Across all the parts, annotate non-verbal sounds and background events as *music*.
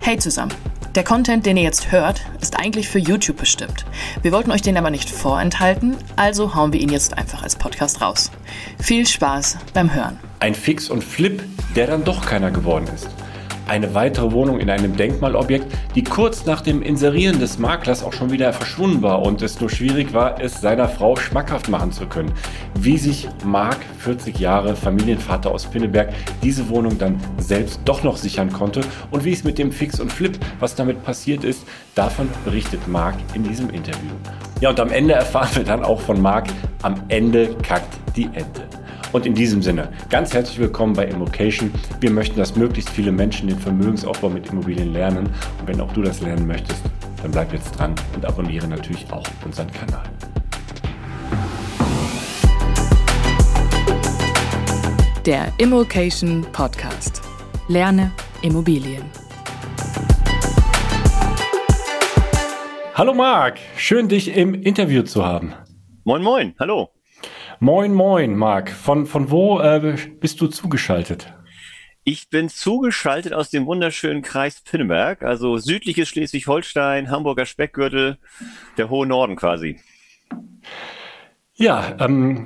Hey zusammen! Der Content, den ihr jetzt hört, ist eigentlich für YouTube bestimmt. Wir wollten euch den aber nicht vorenthalten, also hauen wir ihn jetzt einfach als Podcast raus. Viel Spaß beim Hören. Ein Fix und Flip, der dann doch keiner geworden ist eine weitere Wohnung in einem Denkmalobjekt, die kurz nach dem Inserieren des Maklers auch schon wieder verschwunden war und es nur schwierig war, es seiner Frau schmackhaft machen zu können. Wie sich Marc, 40 Jahre Familienvater aus Pinneberg, diese Wohnung dann selbst doch noch sichern konnte und wie es mit dem Fix und Flip, was damit passiert ist, davon berichtet Marc in diesem Interview. Ja, und am Ende erfahren wir dann auch von Marc, am Ende kackt die Ente. Und in diesem Sinne, ganz herzlich willkommen bei Immocation. Wir möchten, dass möglichst viele Menschen den Vermögensaufbau mit Immobilien lernen. Und wenn auch du das lernen möchtest, dann bleib jetzt dran und abonniere natürlich auch unseren Kanal. Der Immocation Podcast. Lerne Immobilien. Hallo Marc, schön dich im Interview zu haben. Moin, moin, hallo. Moin, moin, Marc. Von, von wo äh, bist du zugeschaltet? Ich bin zugeschaltet aus dem wunderschönen Kreis Pinneberg, also südliches Schleswig-Holstein, Hamburger Speckgürtel, der hohe Norden quasi. Ja, ähm,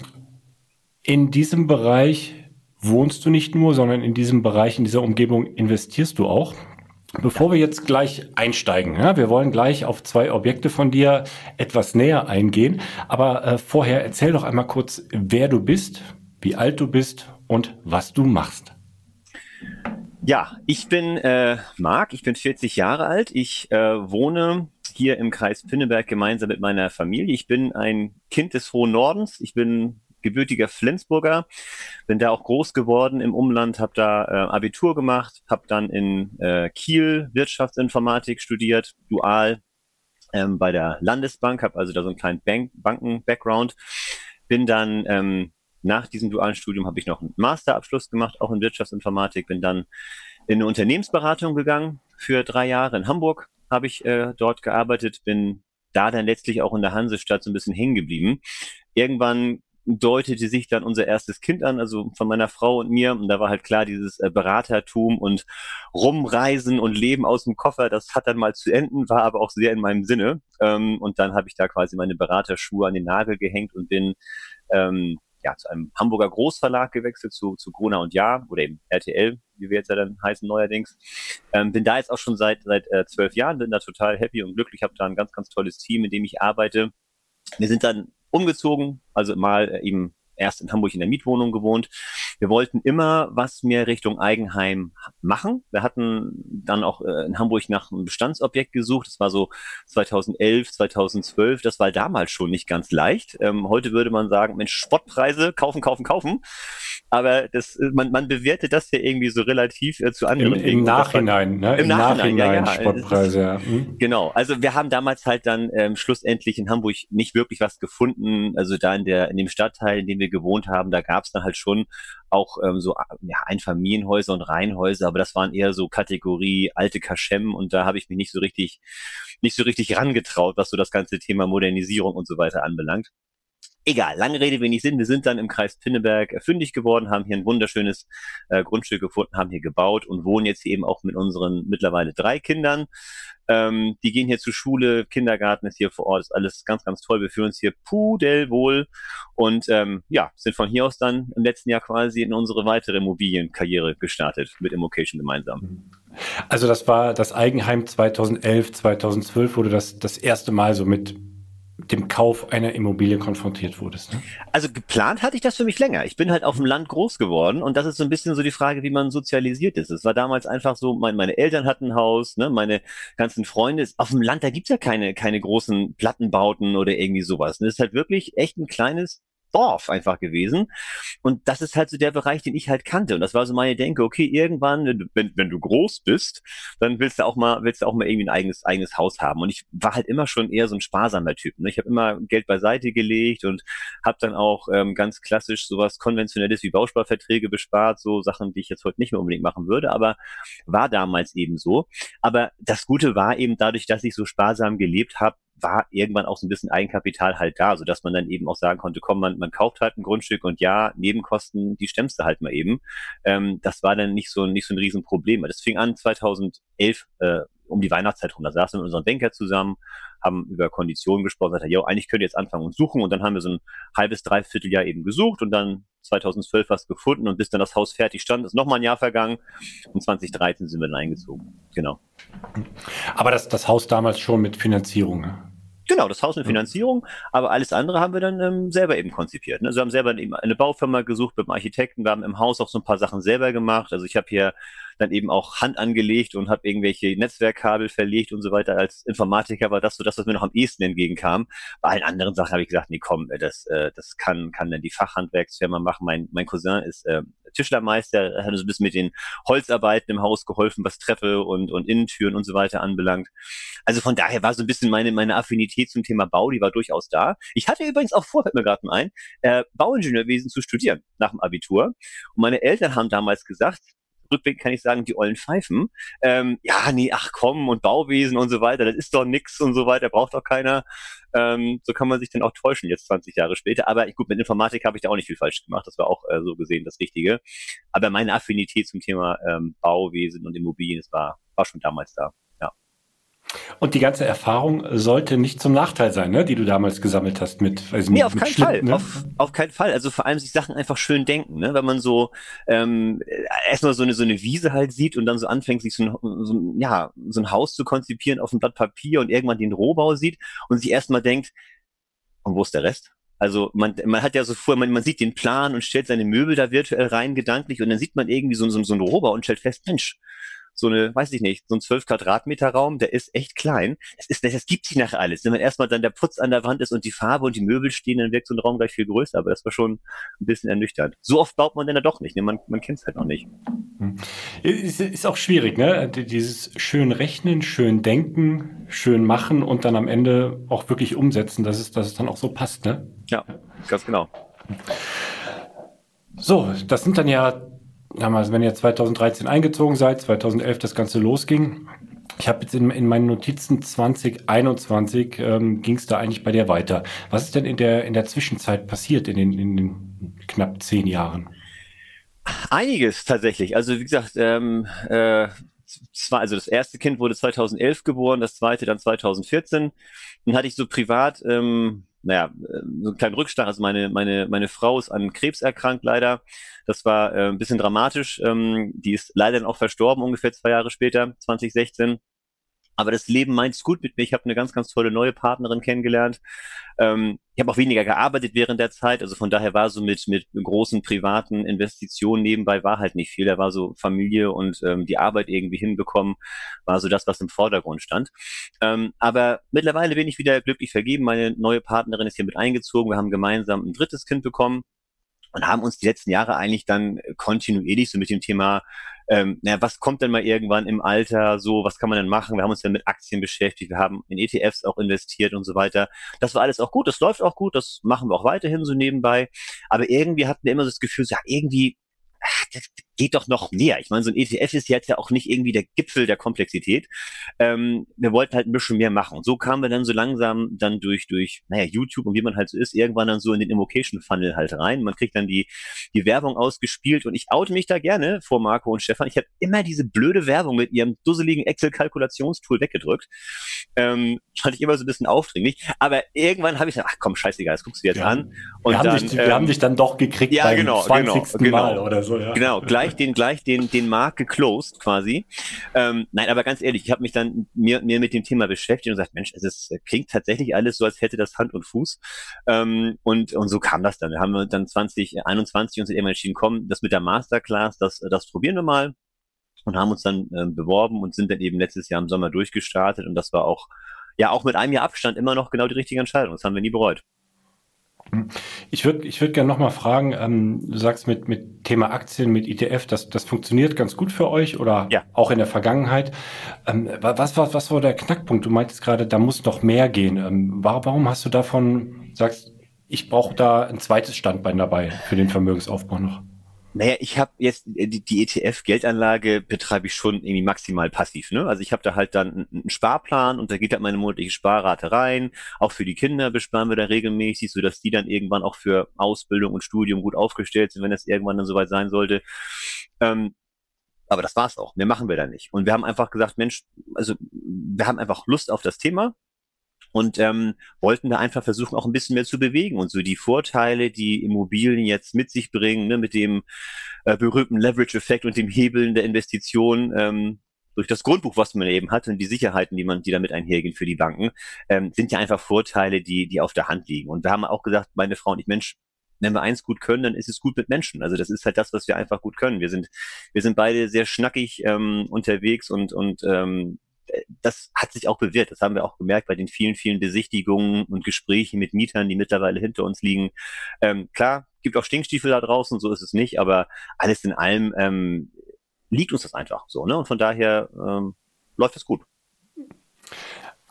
in diesem Bereich wohnst du nicht nur, sondern in diesem Bereich, in dieser Umgebung investierst du auch. Bevor wir jetzt gleich einsteigen, ja, wir wollen gleich auf zwei Objekte von dir etwas näher eingehen, aber äh, vorher erzähl doch einmal kurz, wer du bist, wie alt du bist und was du machst. Ja, ich bin äh, Marc, ich bin 40 Jahre alt, ich äh, wohne hier im Kreis Pinneberg gemeinsam mit meiner Familie. Ich bin ein Kind des hohen Nordens, ich bin gebürtiger Flensburger, bin da auch groß geworden im Umland, habe da äh, Abitur gemacht, habe dann in äh, Kiel Wirtschaftsinformatik studiert, dual ähm, bei der Landesbank, habe also da so einen kleinen Bank Banken-Background, bin dann ähm, nach diesem dualen Studium habe ich noch einen Masterabschluss gemacht, auch in Wirtschaftsinformatik, bin dann in eine Unternehmensberatung gegangen für drei Jahre in Hamburg habe ich äh, dort gearbeitet, bin da dann letztlich auch in der Hansestadt so ein bisschen hängen geblieben. Irgendwann deutete sich dann unser erstes Kind an, also von meiner Frau und mir. Und da war halt klar, dieses äh, Beratertum und Rumreisen und Leben aus dem Koffer, das hat dann mal zu enden, war aber auch sehr in meinem Sinne. Ähm, und dann habe ich da quasi meine Beraterschuhe an den Nagel gehängt und bin ähm, ja, zu einem Hamburger Großverlag gewechselt, zu, zu Gruner und Jahr oder eben RTL, wie wir jetzt ja dann heißen neuerdings. Ähm, bin da jetzt auch schon seit seit äh, zwölf Jahren, bin da total happy und glücklich, habe da ein ganz, ganz tolles Team, in dem ich arbeite. Wir sind dann umgezogen, also mal äh, eben erst in Hamburg in der Mietwohnung gewohnt. Wir wollten immer was mehr Richtung Eigenheim machen. Wir hatten dann auch äh, in Hamburg nach einem Bestandsobjekt gesucht. Das war so 2011, 2012. Das war damals schon nicht ganz leicht. Ähm, heute würde man sagen, Mensch, Spottpreise, kaufen, kaufen, kaufen. Aber das, äh, man, man bewertet das ja irgendwie so relativ äh, zu anderen Im, im Nachhinein, ne? Im, Im Nachhinein, Nachhinein ja, ja. Spottpreise, ja. Hm. Genau. Also wir haben damals halt dann ähm, schlussendlich in Hamburg nicht wirklich was gefunden. Also da in der in dem Stadtteil, in dem wir gewohnt haben, da gab es dann halt schon auch ähm, so ja, Einfamilienhäuser und Reihenhäuser, aber das waren eher so Kategorie alte Kaschem und da habe ich mich nicht so richtig, nicht so richtig rangetraut, was so das ganze Thema Modernisierung und so weiter anbelangt. Egal, lange Rede, wenig Sinn. Wir sind dann im Kreis Pinneberg fündig geworden, haben hier ein wunderschönes äh, Grundstück gefunden, haben hier gebaut und wohnen jetzt eben auch mit unseren mittlerweile drei Kindern. Ähm, die gehen hier zur Schule, Kindergarten ist hier vor Ort, ist alles ganz, ganz toll. Wir fühlen uns hier pudelwohl und ähm, ja, sind von hier aus dann im letzten Jahr quasi in unsere weitere Immobilienkarriere gestartet mit Immocation gemeinsam. Also das war das Eigenheim 2011, 2012 wurde das das erste Mal so mit dem Kauf einer Immobilie konfrontiert wurdest. Ne? Also geplant hatte ich das für mich länger. Ich bin halt auf dem Land groß geworden und das ist so ein bisschen so die Frage, wie man sozialisiert ist. Es war damals einfach so, mein, meine Eltern hatten ein Haus, ne, meine ganzen Freunde. Auf dem Land, da gibt's ja keine, keine großen Plattenbauten oder irgendwie sowas. Das ist halt wirklich echt ein kleines Dorf einfach gewesen. Und das ist halt so der Bereich, den ich halt kannte. Und das war so meine Denke, okay, irgendwann, wenn, wenn du groß bist, dann willst du auch mal, willst du auch mal irgendwie ein eigenes, eigenes Haus haben. Und ich war halt immer schon eher so ein sparsamer Typ. Ne? Ich habe immer Geld beiseite gelegt und habe dann auch ähm, ganz klassisch sowas Konventionelles wie Bausparverträge bespart, so Sachen, die ich jetzt heute nicht mehr unbedingt machen würde, aber war damals eben so. Aber das Gute war eben dadurch, dass ich so sparsam gelebt habe, war irgendwann auch so ein bisschen Eigenkapital halt da, so dass man dann eben auch sagen konnte, komm, man, man kauft halt ein Grundstück und ja, Nebenkosten, die stemmst du halt mal eben. Ähm, das war dann nicht so, nicht so ein Riesenproblem. Das fing an 2011, äh, um die Weihnachtszeit rum. Da saßen wir mit unserem Banker zusammen, haben über Konditionen gesprochen, sagte, ja, eigentlich könnt ihr jetzt anfangen und suchen. Und dann haben wir so ein halbes, dreiviertel Jahr eben gesucht und dann 2012 was gefunden und bis dann das Haus fertig stand, ist nochmal ein Jahr vergangen und 2013 sind wir dann eingezogen. Genau. Aber das, das Haus damals schon mit Finanzierung, ne? Genau, das Haus mit Finanzierung, aber alles andere haben wir dann ähm, selber eben konzipiert. Ne? Also wir haben selber eben eine Baufirma gesucht mit dem Architekten, wir haben im Haus auch so ein paar Sachen selber gemacht. Also ich habe hier dann eben auch Hand angelegt und habe irgendwelche Netzwerkkabel verlegt und so weiter. Als Informatiker war das so das, was mir noch am ehesten entgegenkam. Bei allen anderen Sachen habe ich gesagt, nee, komm, äh, das, äh, das kann, kann dann die Fachhandwerksfirma machen. Mein, mein Cousin ist äh, Tischlermeister, hat uns ein bisschen mit den Holzarbeiten im Haus geholfen, was Treppe und, und Innentüren und so weiter anbelangt. Also von daher war so ein bisschen meine, meine Affinität zum Thema Bau, die war durchaus da. Ich hatte übrigens auch vor, fällt mir gerade ein, äh, Bauingenieurwesen zu studieren nach dem Abitur. Und meine Eltern haben damals gesagt, rückblickend kann ich sagen, die ollen Pfeifen. Ähm, ja, nee, ach komm, und Bauwesen und so weiter, das ist doch nix und so weiter, braucht doch keiner. Ähm, so kann man sich dann auch täuschen jetzt 20 Jahre später. Aber gut, mit Informatik habe ich da auch nicht viel falsch gemacht. Das war auch äh, so gesehen das Richtige. Aber meine Affinität zum Thema ähm, Bauwesen und Immobilien, das war, war schon damals da. Und die ganze Erfahrung sollte nicht zum Nachteil sein, ne, die du damals gesammelt hast mit. Also nee, auf keinen Fall. Ne? Auf, auf keinen Fall. Also vor allem sich Sachen einfach schön denken, ne? Wenn man so ähm, erstmal so eine so eine Wiese halt sieht und dann so anfängt, sich so ein, so ein, ja, so ein Haus zu konzipieren auf einem Blatt Papier und irgendwann den Rohbau sieht und sich erstmal denkt, und wo ist der Rest? Also man, man hat ja so vor, man, man sieht den Plan und stellt seine Möbel da virtuell rein, gedanklich, und dann sieht man irgendwie so, so, so einen Rohbau und stellt fest, Mensch, so eine, weiß ich nicht, so ein 12 Quadratmeter Raum, der ist echt klein. Das ist, das, gibt sich nachher alles. Wenn man erstmal dann der Putz an der Wand ist und die Farbe und die Möbel stehen, dann wirkt so ein Raum gleich viel größer. Aber das war schon ein bisschen ernüchternd. So oft baut man denn da doch nicht. Ne? Man, man kennt es halt noch nicht. Hm. Ist, ist auch schwierig, ne? Dieses schön rechnen, schön denken, schön machen und dann am Ende auch wirklich umsetzen, dass es, dass es dann auch so passt, ne? Ja, ganz genau. So, das sind dann ja damals, wenn ihr 2013 eingezogen seid, 2011 das Ganze losging. Ich habe jetzt in, in, meinen Notizen 2021 ähm, ging es da eigentlich bei dir weiter. Was ist denn in der in der Zwischenzeit passiert in den, in den knapp zehn Jahren? Einiges tatsächlich. Also wie gesagt, ähm, äh, zwei, also das erste Kind wurde 2011 geboren, das zweite dann 2014. Dann hatte ich so privat, ähm, naja, so einen kleinen Rückstand. Also meine, meine, meine Frau ist an Krebs erkrankt leider. Das war äh, ein bisschen dramatisch. Ähm, die ist leider dann auch verstorben, ungefähr zwei Jahre später, 2016. Aber das Leben meint's gut mit mir. Ich habe eine ganz, ganz tolle neue Partnerin kennengelernt. Ähm, ich habe auch weniger gearbeitet während der Zeit. Also von daher war so mit, mit großen privaten Investitionen nebenbei war halt nicht viel. Da war so Familie und ähm, die Arbeit irgendwie hinbekommen, war so das, was im Vordergrund stand. Ähm, aber mittlerweile bin ich wieder glücklich vergeben. Meine neue Partnerin ist hier mit eingezogen. Wir haben gemeinsam ein drittes Kind bekommen und haben uns die letzten Jahre eigentlich dann kontinuierlich so mit dem Thema ähm, naja, was kommt denn mal irgendwann im Alter so, was kann man denn machen? Wir haben uns ja mit Aktien beschäftigt, wir haben in ETFs auch investiert und so weiter. Das war alles auch gut, das läuft auch gut, das machen wir auch weiterhin so nebenbei. Aber irgendwie hatten wir immer so das Gefühl, ja, irgendwie das geht doch noch mehr. Ich meine, so ein ETF ist jetzt ja auch nicht irgendwie der Gipfel der Komplexität. Ähm, wir wollten halt ein bisschen mehr machen. Und so kamen wir dann so langsam dann durch, durch, naja, YouTube und wie man halt so ist, irgendwann dann so in den Invocation Funnel halt rein. Man kriegt dann die, die Werbung ausgespielt und ich oute mich da gerne vor Marco und Stefan. Ich habe immer diese blöde Werbung mit ihrem dusseligen Excel-Kalkulationstool weggedrückt. Ähm, fand ich immer so ein bisschen aufdringlich. Aber irgendwann habe ich gesagt, ach komm, scheißegal, das guckst du jetzt ja. an. Und wir, haben dann, dich, wir haben ähm, dich dann doch gekriegt ja, beim genau, 20. Genau, Mal oder so. Ja. Genau, gleich den, gleich den, den Markt geclosed quasi. Ähm, nein, aber ganz ehrlich, ich habe mich dann mir, mir mit dem Thema beschäftigt und gesagt, Mensch, es ist, klingt tatsächlich alles so, als hätte das Hand und Fuß. Ähm, und, und so kam das dann. Wir haben dann 2021 uns irgendwann entschieden, komm, das mit der Masterclass, das, das probieren wir mal und haben uns dann äh, beworben und sind dann eben letztes Jahr im Sommer durchgestartet und das war auch ja auch mit einem Jahr Abstand immer noch genau die richtige Entscheidung. Das haben wir nie bereut. Ich würde ich würd gerne nochmal fragen, ähm, du sagst mit, mit Thema Aktien, mit ETF, das, das funktioniert ganz gut für euch oder ja. auch in der Vergangenheit. Ähm, was, was, was war der Knackpunkt? Du meintest gerade, da muss noch mehr gehen. Ähm, warum hast du davon, sagst, ich brauche da ein zweites Standbein dabei für den Vermögensaufbau noch? Naja, ich habe jetzt äh, die, die ETF-Geldanlage betreibe ich schon irgendwie maximal passiv. Ne? Also ich habe da halt dann einen Sparplan und da geht halt meine monatliche Sparrate rein. Auch für die Kinder besparen wir da regelmäßig, so dass die dann irgendwann auch für Ausbildung und Studium gut aufgestellt sind, wenn das irgendwann dann soweit sein sollte. Ähm, aber das war's auch. Mehr machen wir da nicht. Und wir haben einfach gesagt, Mensch, also wir haben einfach Lust auf das Thema und ähm, wollten da einfach versuchen, auch ein bisschen mehr zu bewegen und so die Vorteile, die Immobilien jetzt mit sich bringen, ne, mit dem äh, berühmten Leverage-Effekt und dem Hebeln der Investition ähm, durch das Grundbuch, was man eben hat und die Sicherheiten, die man, die damit einhergehen für die Banken, ähm, sind ja einfach Vorteile, die, die auf der Hand liegen. Und wir haben auch gesagt, meine Frau und ich, Mensch, wenn wir eins gut können, dann ist es gut mit Menschen. Also das ist halt das, was wir einfach gut können. Wir sind, wir sind beide sehr schnackig ähm, unterwegs und, und ähm, das hat sich auch bewährt. Das haben wir auch gemerkt bei den vielen, vielen Besichtigungen und Gesprächen mit Mietern, die mittlerweile hinter uns liegen. Ähm, klar, gibt auch Stinkstiefel da draußen, so ist es nicht, aber alles in allem ähm, liegt uns das einfach so, ne? Und von daher ähm, läuft es gut.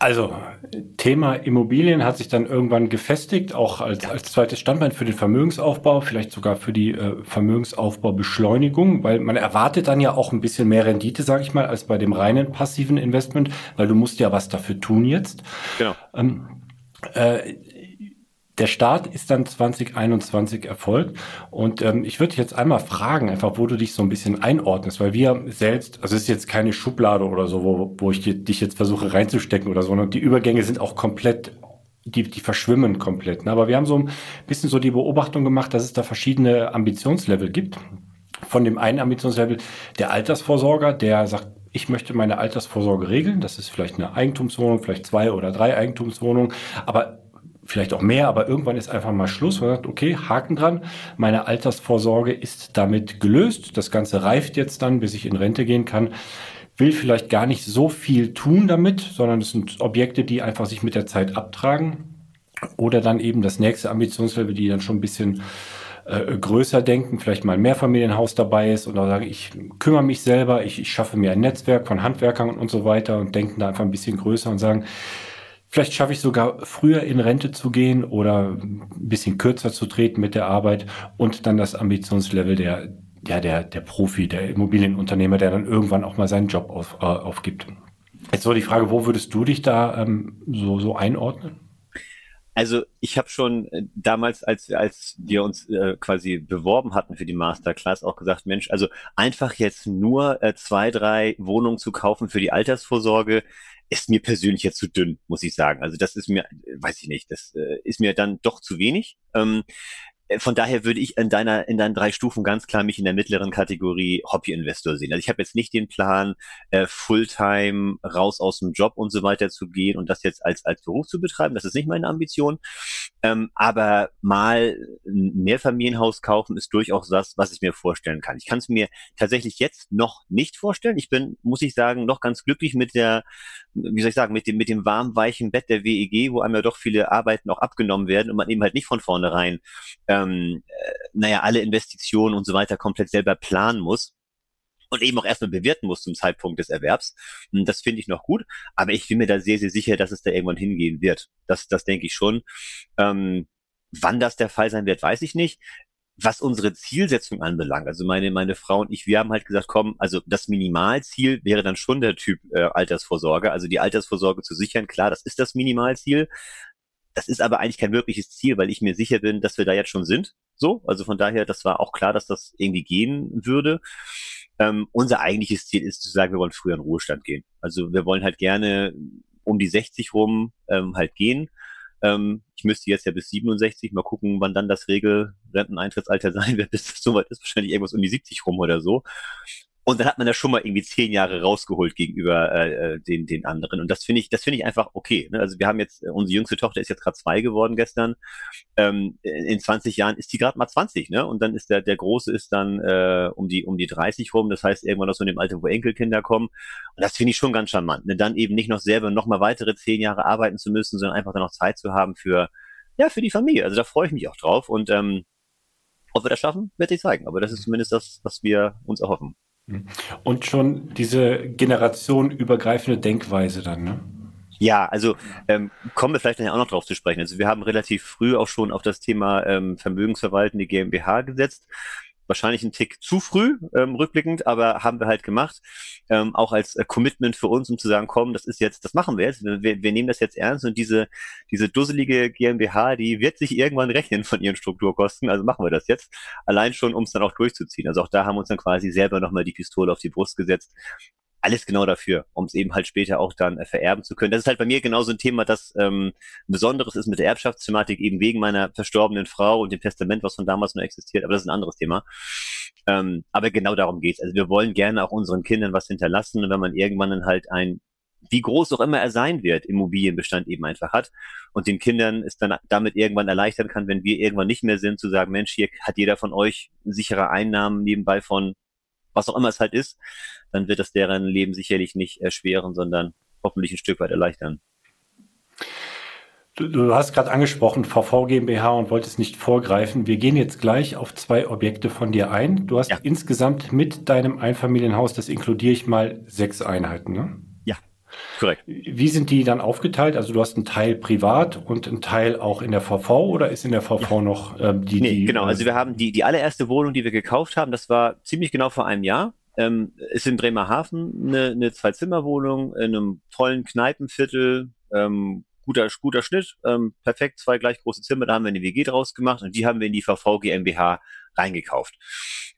Also, Thema Immobilien hat sich dann irgendwann gefestigt, auch als, als zweites Standbein für den Vermögensaufbau, vielleicht sogar für die äh, Vermögensaufbaubeschleunigung, weil man erwartet dann ja auch ein bisschen mehr Rendite, sage ich mal, als bei dem reinen passiven Investment, weil du musst ja was dafür tun jetzt. Genau. Ähm, äh, der Start ist dann 2021 erfolgt. Und ähm, ich würde jetzt einmal fragen, einfach, wo du dich so ein bisschen einordnest, weil wir selbst, also es ist jetzt keine Schublade oder so, wo, wo ich dich jetzt versuche reinzustecken oder so, sondern die Übergänge sind auch komplett die, die verschwimmen komplett. Ne? Aber wir haben so ein bisschen so die Beobachtung gemacht, dass es da verschiedene Ambitionslevel gibt. Von dem einen Ambitionslevel der Altersvorsorger, der sagt, ich möchte meine Altersvorsorge regeln. Das ist vielleicht eine Eigentumswohnung, vielleicht zwei oder drei Eigentumswohnungen. Aber vielleicht auch mehr, aber irgendwann ist einfach mal Schluss. Man sagt, okay, Haken dran, meine Altersvorsorge ist damit gelöst. Das Ganze reift jetzt dann, bis ich in Rente gehen kann. Will vielleicht gar nicht so viel tun damit, sondern es sind Objekte, die einfach sich mit der Zeit abtragen. Oder dann eben das nächste Ambitionslevel, die dann schon ein bisschen äh, größer denken, vielleicht mal ein Mehrfamilienhaus dabei ist oder sagen, ich kümmere mich selber, ich, ich schaffe mir ein Netzwerk von Handwerkern und so weiter und denken da einfach ein bisschen größer und sagen, Vielleicht schaffe ich sogar früher in Rente zu gehen oder ein bisschen kürzer zu treten mit der Arbeit und dann das Ambitionslevel der, ja, der, der Profi, der Immobilienunternehmer, der dann irgendwann auch mal seinen Job auf, äh, aufgibt. Jetzt so die Frage, wo würdest du dich da ähm, so, so einordnen? Also ich habe schon äh, damals, als, als wir uns äh, quasi beworben hatten für die Masterclass, auch gesagt, Mensch, also einfach jetzt nur äh, zwei, drei Wohnungen zu kaufen für die Altersvorsorge, ist mir persönlich jetzt zu dünn, muss ich sagen. Also das ist mir, äh, weiß ich nicht, das äh, ist mir dann doch zu wenig. Ähm, äh, von daher würde ich in deiner in deinen drei Stufen ganz klar mich in der mittleren Kategorie Hobby-Investor sehen. Also ich habe jetzt nicht den Plan, äh, Fulltime raus aus dem Job und so weiter zu gehen und das jetzt als als Beruf zu betreiben. Das ist nicht meine Ambition. Ähm, aber mal ein Mehrfamilienhaus kaufen ist durchaus das, was ich mir vorstellen kann. Ich kann es mir tatsächlich jetzt noch nicht vorstellen. Ich bin, muss ich sagen, noch ganz glücklich mit der, wie soll ich sagen, mit dem mit dem warm weichen Bett der WEG, wo einem ja doch viele Arbeiten auch abgenommen werden und man eben halt nicht von vornherein äh, ähm, äh, naja, alle Investitionen und so weiter komplett selber planen muss und eben auch erstmal bewerten muss zum Zeitpunkt des Erwerbs. Und das finde ich noch gut, aber ich bin mir da sehr, sehr sicher, dass es da irgendwann hingehen wird. Das, das denke ich schon. Ähm, wann das der Fall sein wird, weiß ich nicht. Was unsere Zielsetzung anbelangt, also meine, meine Frau und ich, wir haben halt gesagt, komm, also das Minimalziel wäre dann schon der Typ äh, Altersvorsorge, also die Altersvorsorge zu sichern, klar, das ist das Minimalziel. Das ist aber eigentlich kein wirkliches Ziel, weil ich mir sicher bin, dass wir da jetzt schon sind. So, also von daher, das war auch klar, dass das irgendwie gehen würde. Ähm, unser eigentliches Ziel ist zu sagen, wir wollen früher in Ruhestand gehen. Also wir wollen halt gerne um die 60 rum ähm, halt gehen. Ähm, ich müsste jetzt ja bis 67 mal gucken, wann dann das Regelrenteneintrittsalter *laughs* sein wird. Bis das soweit ist wahrscheinlich irgendwas um die 70 rum oder so. Und dann hat man da schon mal irgendwie zehn Jahre rausgeholt gegenüber äh, äh, den, den anderen. Und das finde ich, das finde ich einfach okay. Ne? Also wir haben jetzt, äh, unsere jüngste Tochter ist jetzt gerade zwei geworden gestern. Ähm, in 20 Jahren ist die gerade mal 20, ne? Und dann ist der, der Große ist dann äh, um die, um die 30 rum. Das heißt, irgendwann noch so in dem Alter, wo Enkelkinder kommen. Und das finde ich schon ganz charmant. Ne? Dann eben nicht noch selber noch mal weitere zehn Jahre arbeiten zu müssen, sondern einfach dann noch Zeit zu haben für, ja, für die Familie. Also da freue ich mich auch drauf. Und ähm, ob wir das schaffen, wird sich zeigen. Aber das ist zumindest das, was wir uns erhoffen. Und schon diese generationenübergreifende Denkweise dann, ne? Ja, also ähm, kommen wir vielleicht auch noch drauf zu sprechen. Also wir haben relativ früh auch schon auf das Thema ähm, Vermögensverwaltende GmbH gesetzt wahrscheinlich ein Tick zu früh, ähm, rückblickend, aber haben wir halt gemacht, ähm, auch als äh, Commitment für uns, um zu sagen, komm, das ist jetzt, das machen wir jetzt, wir, wir nehmen das jetzt ernst und diese, diese dusselige GmbH, die wird sich irgendwann rechnen von ihren Strukturkosten, also machen wir das jetzt, allein schon, um es dann auch durchzuziehen. Also auch da haben wir uns dann quasi selber nochmal die Pistole auf die Brust gesetzt alles genau dafür, um es eben halt später auch dann äh, vererben zu können. Das ist halt bei mir genauso ein Thema, das ähm, Besonderes ist mit der Erbschaftsthematik, eben wegen meiner verstorbenen Frau und dem Testament, was von damals noch existiert, aber das ist ein anderes Thema. Ähm, aber genau darum geht's. Also wir wollen gerne auch unseren Kindern was hinterlassen wenn man irgendwann dann halt ein wie groß auch immer er sein wird, Immobilienbestand eben einfach hat und den Kindern es dann damit irgendwann erleichtern kann, wenn wir irgendwann nicht mehr sind, zu sagen, Mensch, hier hat jeder von euch sichere Einnahmen nebenbei von was auch immer es halt ist, dann wird das deren Leben sicherlich nicht erschweren, sondern hoffentlich ein Stück weit erleichtern. Du, du hast gerade angesprochen VV GmbH und wolltest nicht vorgreifen. Wir gehen jetzt gleich auf zwei Objekte von dir ein. Du hast ja. insgesamt mit deinem Einfamilienhaus, das inkludiere ich mal, sechs Einheiten, ne? Korrekt. Wie sind die dann aufgeteilt? Also du hast einen Teil privat und einen Teil auch in der VV oder ist in der VV ja. noch ähm, die, nee, die? Genau, also wir haben die, die allererste Wohnung, die wir gekauft haben, das war ziemlich genau vor einem Jahr. Ähm, ist in Bremerhaven eine, eine Zwei-Zimmer-Wohnung in einem tollen Kneipenviertel, ähm, guter, guter Schnitt, ähm, perfekt, zwei gleich große Zimmer, da haben wir eine WG draus gemacht und die haben wir in die VV GmbH reingekauft.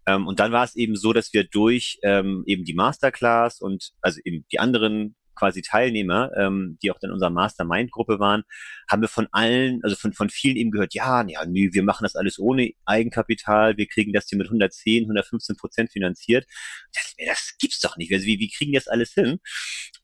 Ähm, und dann war es eben so, dass wir durch ähm, eben die Masterclass und also eben die anderen quasi Teilnehmer, ähm, die auch in unserer Mastermind-Gruppe waren, haben wir von allen, also von, von vielen eben gehört, ja, ja, nö, wir machen das alles ohne Eigenkapital, wir kriegen das hier mit 110, 115 Prozent finanziert. Das, das gibt's doch nicht. Also wie, wie kriegen das alles hin?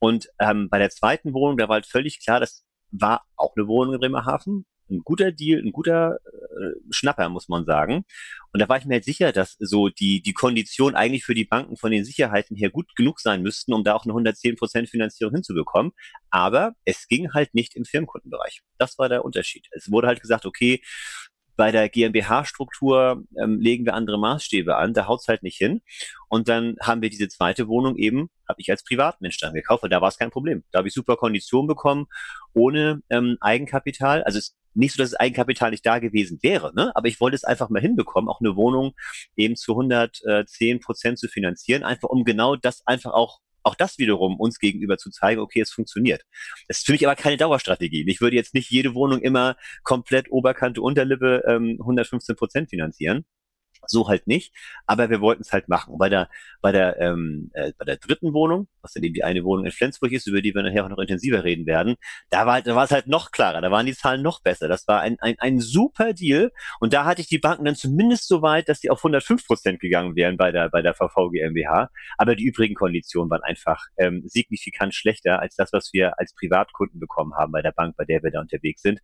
Und ähm, bei der zweiten Wohnung, da war halt völlig klar, das war auch eine Wohnung in Bremerhaven, ein guter Deal, ein guter äh, Schnapper, muss man sagen. Und da war ich mir halt sicher, dass so die, die Kondition eigentlich für die Banken von den Sicherheiten her gut genug sein müssten, um da auch eine 110% Finanzierung hinzubekommen. Aber es ging halt nicht im Firmenkundenbereich. Das war der Unterschied. Es wurde halt gesagt, okay, bei der GmbH-Struktur ähm, legen wir andere Maßstäbe an, da haut's halt nicht hin. Und dann haben wir diese zweite Wohnung eben, habe ich als Privatmensch dann gekauft, weil da war es kein Problem. Da habe ich super Konditionen bekommen, ohne ähm, Eigenkapital. Also es nicht so, dass das Eigenkapital nicht da gewesen wäre, ne? aber ich wollte es einfach mal hinbekommen, auch eine Wohnung eben zu 110 Prozent zu finanzieren, einfach um genau das einfach auch auch das wiederum uns gegenüber zu zeigen, okay, es funktioniert. Das ist für mich aber keine Dauerstrategie. Ich würde jetzt nicht jede Wohnung immer komplett Oberkante, Unterlippe ähm, 115 Prozent finanzieren so halt nicht, aber wir wollten es halt machen. Bei der, bei der, ähm, äh, bei der dritten Wohnung, was dann eben die eine Wohnung in Flensburg ist, über die wir nachher auch noch intensiver reden werden, da war, da war es halt noch klarer, da waren die Zahlen noch besser. Das war ein, ein, ein super Deal und da hatte ich die Banken dann zumindest so weit, dass die auf 105 Prozent gegangen wären bei der, bei der VV GmbH, aber die übrigen Konditionen waren einfach ähm, signifikant schlechter als das, was wir als Privatkunden bekommen haben bei der Bank, bei der wir da unterwegs sind,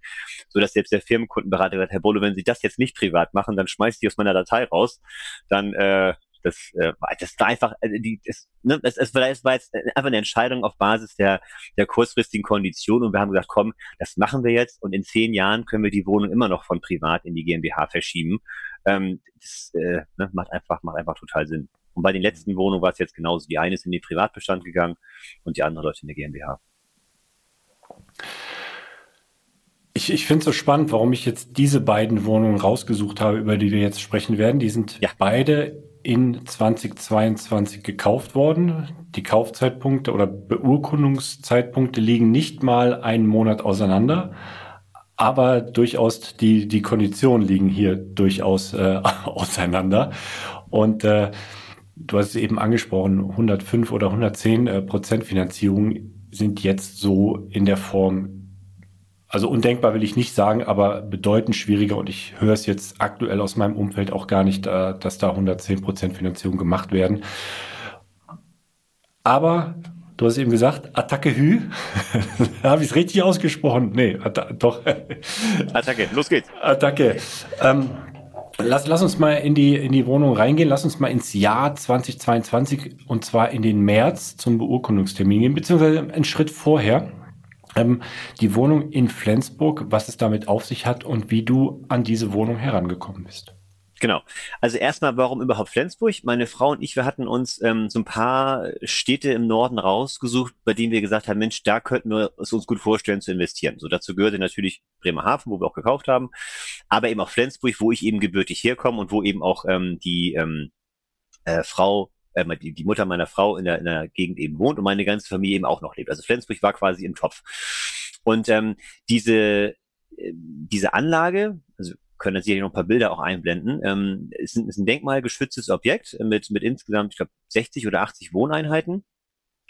so dass selbst der Firmenkundenberater sagt, Herr Bolle, wenn Sie das jetzt nicht privat machen, dann schmeißt die aus meiner Datei raus, dann äh, das, äh, das war einfach, äh, die, das, ne, das, das, war, das war jetzt einfach eine Entscheidung auf Basis der, der kurzfristigen Konditionen und wir haben gesagt, komm, das machen wir jetzt und in zehn Jahren können wir die Wohnung immer noch von privat in die GmbH verschieben. Ähm, das äh, ne, macht einfach, macht einfach total Sinn. Und bei den letzten Wohnungen war es jetzt genauso. Die eine ist in den Privatbestand gegangen und die andere läuft in der GmbH. Ich, ich finde es so spannend, warum ich jetzt diese beiden Wohnungen rausgesucht habe, über die wir jetzt sprechen werden. Die sind ja. beide in 2022 gekauft worden. Die Kaufzeitpunkte oder Beurkundungszeitpunkte liegen nicht mal einen Monat auseinander, aber durchaus die, die Konditionen liegen hier durchaus äh, *laughs* auseinander. Und äh, du hast es eben angesprochen, 105 oder 110 äh, Prozent Finanzierung sind jetzt so in der Form also undenkbar will ich nicht sagen, aber bedeutend schwieriger und ich höre es jetzt aktuell aus meinem Umfeld auch gar nicht, äh, dass da 110 Prozent Finanzierung gemacht werden. Aber du hast eben gesagt, Attacke Hü. *laughs* Habe ich es richtig ausgesprochen? Nee, doch. *laughs* Attacke, los geht's. Attacke. Ähm, lass, lass uns mal in die, in die Wohnung reingehen. Lass uns mal ins Jahr 2022 und zwar in den März zum Beurkundungstermin gehen, beziehungsweise einen Schritt vorher ähm, die Wohnung in Flensburg, was es damit auf sich hat und wie du an diese Wohnung herangekommen bist. Genau. Also erstmal, warum überhaupt Flensburg? Meine Frau und ich, wir hatten uns ähm, so ein paar Städte im Norden rausgesucht, bei denen wir gesagt haben, Mensch, da könnten wir es uns gut vorstellen zu investieren. So dazu gehörte natürlich Bremerhaven, wo wir auch gekauft haben, aber eben auch Flensburg, wo ich eben gebürtig herkomme und wo eben auch ähm, die ähm, äh, Frau äh, die, die Mutter meiner Frau in der, in der Gegend eben wohnt und meine ganze Familie eben auch noch lebt. Also Flensburg war quasi im Topf. Und ähm, diese, äh, diese Anlage, also können jetzt hier noch ein paar Bilder auch einblenden, ähm, ist, ein, ist ein denkmalgeschütztes Objekt mit, mit insgesamt, ich glaube, 60 oder 80 Wohneinheiten.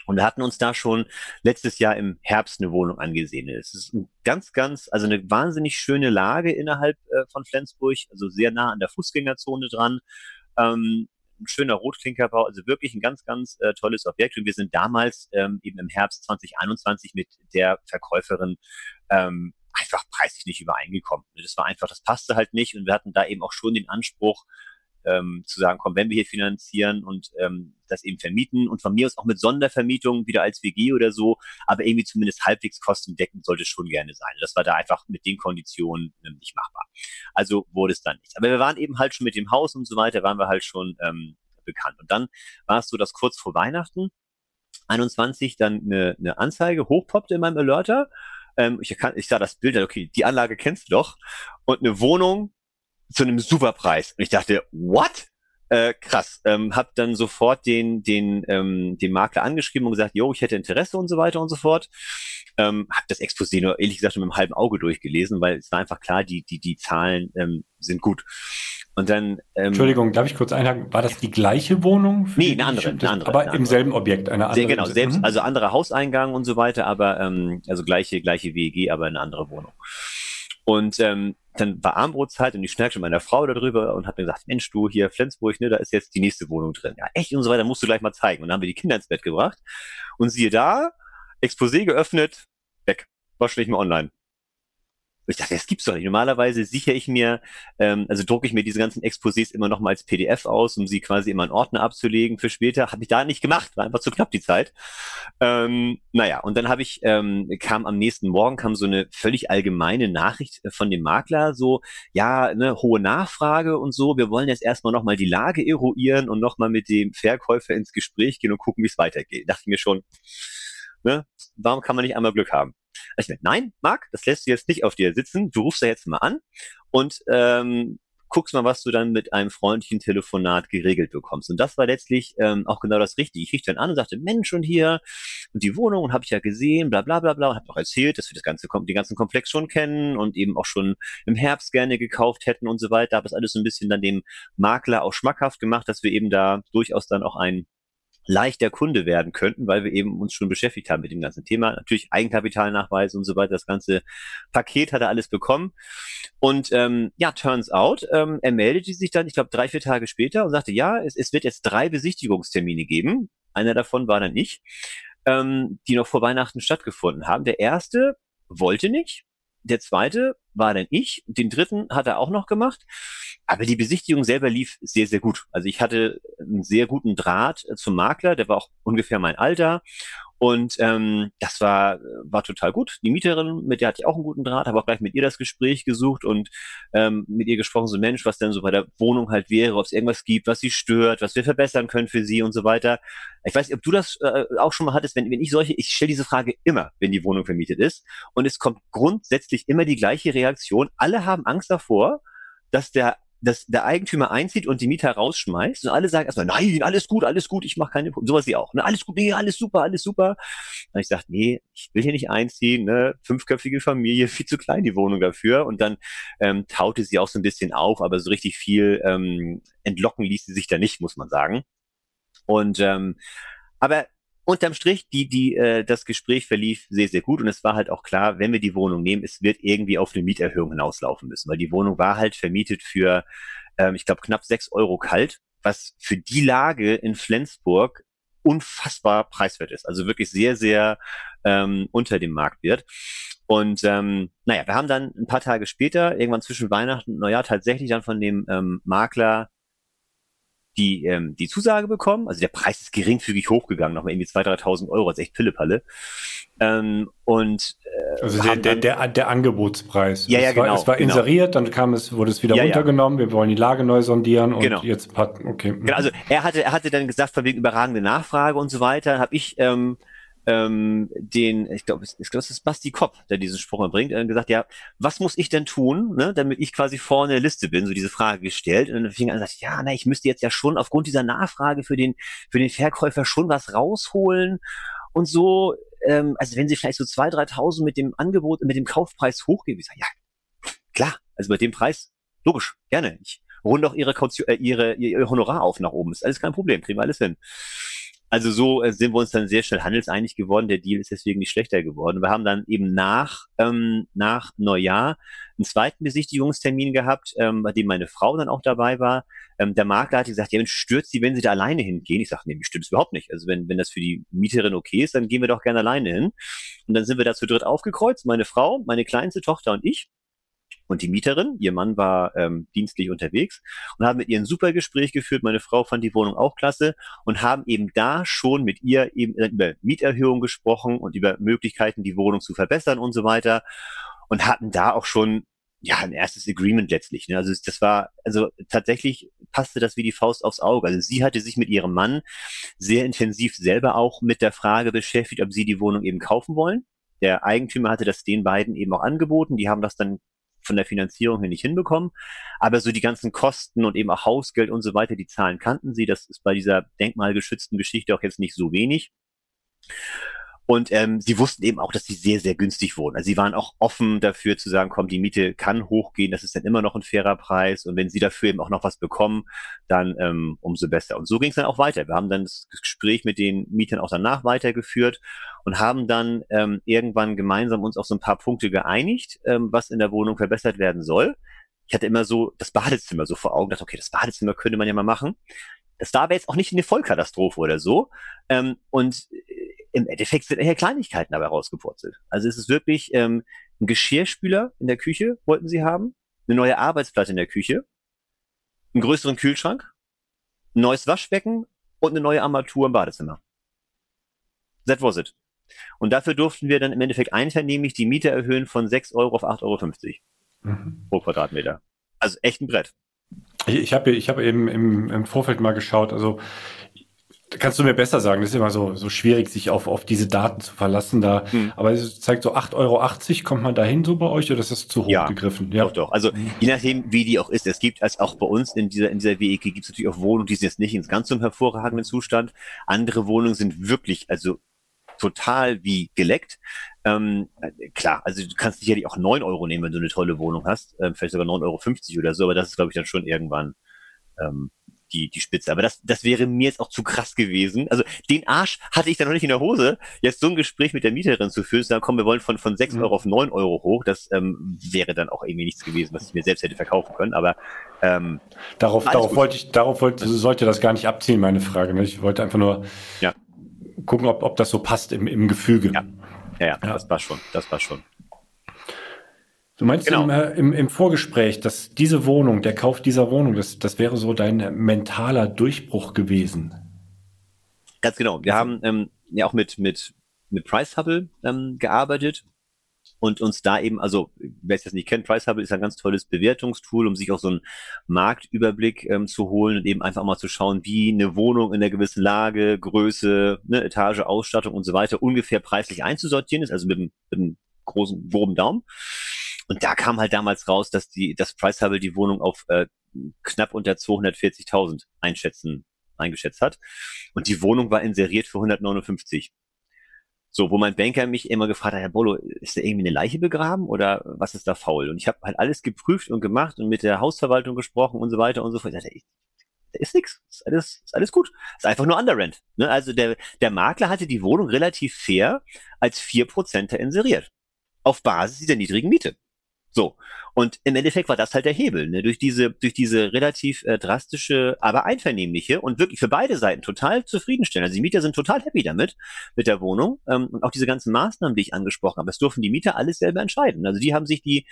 Und wir hatten uns da schon letztes Jahr im Herbst eine Wohnung angesehen. Es ist ein ganz, ganz, also eine wahnsinnig schöne Lage innerhalb äh, von Flensburg, also sehr nah an der Fußgängerzone dran. Ähm, ein schöner Rotklinkerbau, also wirklich ein ganz, ganz äh, tolles Objekt. Und wir sind damals ähm, eben im Herbst 2021 mit der Verkäuferin ähm, einfach preislich nicht übereingekommen. Das war einfach, das passte halt nicht und wir hatten da eben auch schon den Anspruch, ähm, zu sagen, komm, wenn wir hier finanzieren und ähm, das eben vermieten und von mir aus auch mit Sondervermietung wieder als WG oder so, aber irgendwie zumindest halbwegs kostendeckend sollte es schon gerne sein. Das war da einfach mit den Konditionen ähm, nicht machbar. Also wurde es dann nicht. Aber wir waren eben halt schon mit dem Haus und so weiter, waren wir halt schon ähm, bekannt. Und dann war es so, dass kurz vor Weihnachten 21 dann eine, eine Anzeige hochpoppte in meinem Alerter. Ähm, ich, kann, ich sah das Bild, okay, die Anlage kennst du doch. Und eine Wohnung zu einem Superpreis. Und ich dachte, what? Äh, krass. Ähm, hab dann sofort den, den, ähm, den Makler angeschrieben und gesagt, jo, ich hätte Interesse und so weiter und so fort. Ähm, hab das Exposé nur ehrlich gesagt mit einem halben Auge durchgelesen, weil es war einfach klar, die, die, die Zahlen ähm, sind gut. Und dann. Ähm, Entschuldigung, darf ich kurz einhaken? War das die gleiche Wohnung? Nee, eine andere, eine andere. Aber eine im selben Objekt, eine andere. Sehr genau, selbst, mhm. also anderer Hauseingang und so weiter, aber ähm, also gleiche, gleiche WEG, aber eine andere Wohnung. Und ähm, dann war Armbrotzeit und ich schnackte mit meiner Frau darüber und hat mir gesagt, Mensch, du hier Flensburg, ne, da ist jetzt die nächste Wohnung drin. Ja, echt und so weiter, musst du gleich mal zeigen. Und dann haben wir die Kinder ins Bett gebracht und siehe da, Exposé geöffnet, weg. War schon nicht mehr online ich dachte, das gibt's doch nicht. Normalerweise sichere ich mir, ähm, also drucke ich mir diese ganzen Exposés immer noch mal als PDF aus, um sie quasi immer in Ordner abzulegen für später. Habe ich da nicht gemacht, war einfach zu knapp die Zeit. Ähm, naja, und dann habe ich, ähm, kam am nächsten Morgen, kam so eine völlig allgemeine Nachricht von dem Makler, so, ja, ne, hohe Nachfrage und so, wir wollen jetzt erstmal noch mal die Lage eruieren und noch mal mit dem Verkäufer ins Gespräch gehen und gucken, wie es weitergeht. Dachte ich mir schon, ne, warum kann man nicht einmal Glück haben? Ich meine, nein, Marc, das lässt du jetzt nicht auf dir sitzen. Du rufst da jetzt mal an und ähm, guckst mal, was du dann mit einem freundlichen Telefonat geregelt bekommst. Und das war letztlich ähm, auch genau das Richtige. Ich rief dann an und sagte, Mensch, und hier und die Wohnung und habe ich ja gesehen, bla bla bla bla und habe auch erzählt, dass wir das ganze den ganzen Komplex schon kennen und eben auch schon im Herbst gerne gekauft hätten und so weiter. Habe es alles so ein bisschen dann dem Makler auch schmackhaft gemacht, dass wir eben da durchaus dann auch ein leichter Kunde werden könnten, weil wir eben uns schon beschäftigt haben mit dem ganzen Thema. Natürlich Eigenkapitalnachweise und so weiter. Das ganze Paket hat er alles bekommen. Und ähm, ja, turns out, ähm, er meldete sich dann, ich glaube, drei, vier Tage später und sagte, ja, es, es wird jetzt drei Besichtigungstermine geben. Einer davon war dann ich, ähm, die noch vor Weihnachten stattgefunden haben. Der erste wollte nicht. Der zweite war dann ich. Den dritten hat er auch noch gemacht. Aber die Besichtigung selber lief sehr, sehr gut. Also ich hatte einen sehr guten Draht äh, zum Makler, der war auch ungefähr mein Alter. Und ähm, das war, war total gut. Die Mieterin, mit der hatte ich auch einen guten Draht, habe auch gleich mit ihr das Gespräch gesucht und ähm, mit ihr gesprochen, so Mensch, was denn so bei der Wohnung halt wäre, ob es irgendwas gibt, was sie stört, was wir verbessern können für sie und so weiter. Ich weiß nicht, ob du das äh, auch schon mal hattest, wenn, wenn ich solche, ich stelle diese Frage immer, wenn die Wohnung vermietet ist. Und es kommt grundsätzlich immer die gleiche Reaktion. Alle haben Angst davor, dass der dass der Eigentümer einzieht und die Mieter rausschmeißt und alle sagen erstmal, nein, alles gut, alles gut, ich mache keine. Sowas wie auch. Ne? Alles gut, nee, alles super, alles super. Und ich sage, nee, ich will hier nicht einziehen, ne? fünfköpfige Familie, *laughs* viel zu klein die Wohnung dafür. Und dann ähm, taute sie auch so ein bisschen auf, aber so richtig viel ähm, entlocken ließ sie sich da nicht, muss man sagen. Und ähm, aber unterm Strich, die, die, äh, das Gespräch verlief sehr, sehr gut und es war halt auch klar, wenn wir die Wohnung nehmen, es wird irgendwie auf eine Mieterhöhung hinauslaufen müssen, weil die Wohnung war halt vermietet für, ähm, ich glaube, knapp sechs Euro kalt, was für die Lage in Flensburg unfassbar preiswert ist. Also wirklich sehr, sehr ähm, unter dem Marktwert. Und ähm, naja, wir haben dann ein paar Tage später, irgendwann zwischen Weihnachten und Neujahr, tatsächlich dann von dem ähm, Makler die, ähm, die Zusage bekommen. Also der Preis ist geringfügig hochgegangen, nochmal irgendwie 2.000, 3.000 Euro, das ist echt Pillepalle. Ähm, und äh, also der, der, der, der Angebotspreis. Ja, ja, es genau. War, es war genau. inseriert, dann kam es, wurde es wieder Ja, ja. runtergenommen. Wir wollen die Lage neu sondieren und Genau. jetzt hat, okay. Genau, also er hatte, er hatte dann gesagt, von wegen überragende Nachfrage und so weiter, habe ich ähm, ähm, den, ich glaube, ich glaube, es ist Basti Kopp, der diesen Spruch bringt, äh, gesagt, ja, was muss ich denn tun, ne, damit ich quasi vorne der Liste bin, so diese Frage gestellt. Und dann fing er an sagt, ja, na, ich müsste jetzt ja schon aufgrund dieser Nachfrage für den, für den Verkäufer schon was rausholen und so. Ähm, also wenn sie vielleicht so zwei, 3.000 mit dem Angebot, mit dem Kaufpreis hochgeben, ich sage, ja, klar, also bei dem Preis, logisch, gerne. Ich runde auch ihre, Kaution, äh, ihre, ihr Honorar auf nach oben, ist alles kein Problem, kriegen wir alles hin. Also so äh, sind wir uns dann sehr schnell handelseinig geworden. Der Deal ist deswegen nicht schlechter geworden. Wir haben dann eben nach, ähm, nach Neujahr einen zweiten Besichtigungstermin gehabt, ähm, bei dem meine Frau dann auch dabei war. Ähm, der Makler hat gesagt, ja, Mensch, stört Sie, wenn Sie da alleine hingehen? Ich sage, nee, mich stört es überhaupt nicht. Also wenn, wenn das für die Mieterin okay ist, dann gehen wir doch gerne alleine hin. Und dann sind wir da zu dritt aufgekreuzt, meine Frau, meine kleinste Tochter und ich. Und die Mieterin, ihr Mann war ähm, dienstlich unterwegs und haben mit ihr ein super Gespräch geführt. Meine Frau fand die Wohnung auch klasse und haben eben da schon mit ihr eben über Mieterhöhung gesprochen und über Möglichkeiten, die Wohnung zu verbessern und so weiter und hatten da auch schon ja ein erstes Agreement letztlich. Ne? Also das war also tatsächlich passte das wie die Faust aufs Auge. Also sie hatte sich mit ihrem Mann sehr intensiv selber auch mit der Frage beschäftigt, ob sie die Wohnung eben kaufen wollen. Der Eigentümer hatte das den beiden eben auch angeboten. Die haben das dann von der Finanzierung her nicht hinbekommen. Aber so die ganzen Kosten und eben auch Hausgeld und so weiter, die Zahlen kannten sie. Das ist bei dieser denkmalgeschützten Geschichte auch jetzt nicht so wenig. Und ähm, sie wussten eben auch, dass sie sehr, sehr günstig wohnen. Also sie waren auch offen dafür zu sagen, komm, die Miete kann hochgehen, das ist dann immer noch ein fairer Preis. Und wenn sie dafür eben auch noch was bekommen, dann ähm, umso besser. Und so ging es dann auch weiter. Wir haben dann das Gespräch mit den Mietern auch danach weitergeführt und haben dann ähm, irgendwann gemeinsam uns auf so ein paar Punkte geeinigt, ähm, was in der Wohnung verbessert werden soll. Ich hatte immer so das Badezimmer so vor Augen, dachte, okay, das Badezimmer könnte man ja mal machen. Das war aber jetzt auch nicht eine Vollkatastrophe oder so. Ähm, und im Endeffekt sind eher Kleinigkeiten dabei rausgepurzelt. Also es ist wirklich ähm, ein Geschirrspüler in der Küche wollten sie haben, eine neue Arbeitsplatte in der Küche, einen größeren Kühlschrank, ein neues Waschbecken und eine neue Armatur im Badezimmer. That was it. Und dafür durften wir dann im Endeffekt einvernehmlich die Miete erhöhen von 6 Euro auf 8,50 Euro Mhm. pro Quadratmeter. Also echt ein Brett. Ich, ich habe ich hab eben im, im Vorfeld mal geschaut, also Kannst du mir besser sagen, das ist immer so, so schwierig, sich auf, auf diese Daten zu verlassen da. Hm. Aber es zeigt so 8,80 Euro, kommt man dahin so bei euch oder ist das zu hoch ja, gegriffen? Ja, doch, doch. Also je nachdem, wie die auch ist. Es gibt, als auch bei uns in dieser, in dieser WEG gibt es natürlich auch Wohnungen, die sind jetzt nicht in ganz so einem hervorragenden Zustand. Andere Wohnungen sind wirklich, also total wie geleckt. Ähm, klar, also du kannst sicherlich auch 9 Euro nehmen, wenn du eine tolle Wohnung hast. Ähm, vielleicht sogar 9,50 Euro oder so, aber das ist, glaube ich, dann schon irgendwann ähm, die, die Spitze. Aber das, das wäre mir jetzt auch zu krass gewesen. Also den Arsch hatte ich dann noch nicht in der Hose, jetzt so ein Gespräch mit der Mieterin zu führen, sagen, komm, wir wollen von, von 6 mhm. Euro auf 9 Euro hoch. Das ähm, wäre dann auch irgendwie nichts gewesen, was ich mir selbst hätte verkaufen können. Aber ähm, darauf, darauf wollte ich, darauf wollte, sollte das gar nicht abziehen, meine Frage. Ne? Ich wollte einfach nur ja. gucken, ob, ob das so passt im, im Gefüge. Ja. Ja, ja, ja, das passt schon. Das passt schon. Du meinst genau. im, äh, im, im, Vorgespräch, dass diese Wohnung, der Kauf dieser Wohnung, das, das wäre so dein mentaler Durchbruch gewesen? Ganz genau. Wir haben ähm, ja auch mit, mit, mit Price Hubble ähm, gearbeitet und uns da eben, also wer es jetzt nicht kennt, Price Hubble ist ein ganz tolles Bewertungstool, um sich auch so einen Marktüberblick ähm, zu holen und eben einfach mal zu schauen, wie eine Wohnung in einer gewissen Lage, Größe, ne, Etage, Ausstattung und so weiter ungefähr preislich einzusortieren ist, also mit einem, mit einem großen, groben Daumen. Und da kam halt damals raus, dass die, das Price Hubble die Wohnung auf äh, knapp unter 240.000 einschätzen, eingeschätzt hat. Und die Wohnung war inseriert für 159. So, wo mein Banker mich immer gefragt hat, Herr Bolo, ist da irgendwie eine Leiche begraben oder was ist da faul? Und ich habe halt alles geprüft und gemacht und mit der Hausverwaltung gesprochen und so weiter und so fort. Ich dachte, da ist nichts, ist alles, ist alles gut. Ist einfach nur Underrent. Ne? Also der, der Makler hatte die Wohnung relativ fair als vier Prozent inseriert. Auf Basis dieser niedrigen Miete. So. Und im Endeffekt war das halt der Hebel, ne? durch diese, durch diese relativ äh, drastische, aber einvernehmliche und wirklich für beide Seiten total zufriedenstellend. Also die Mieter sind total happy damit, mit der Wohnung. Ähm, und auch diese ganzen Maßnahmen, die ich angesprochen habe, das durften die Mieter alles selber entscheiden. Also die haben sich die,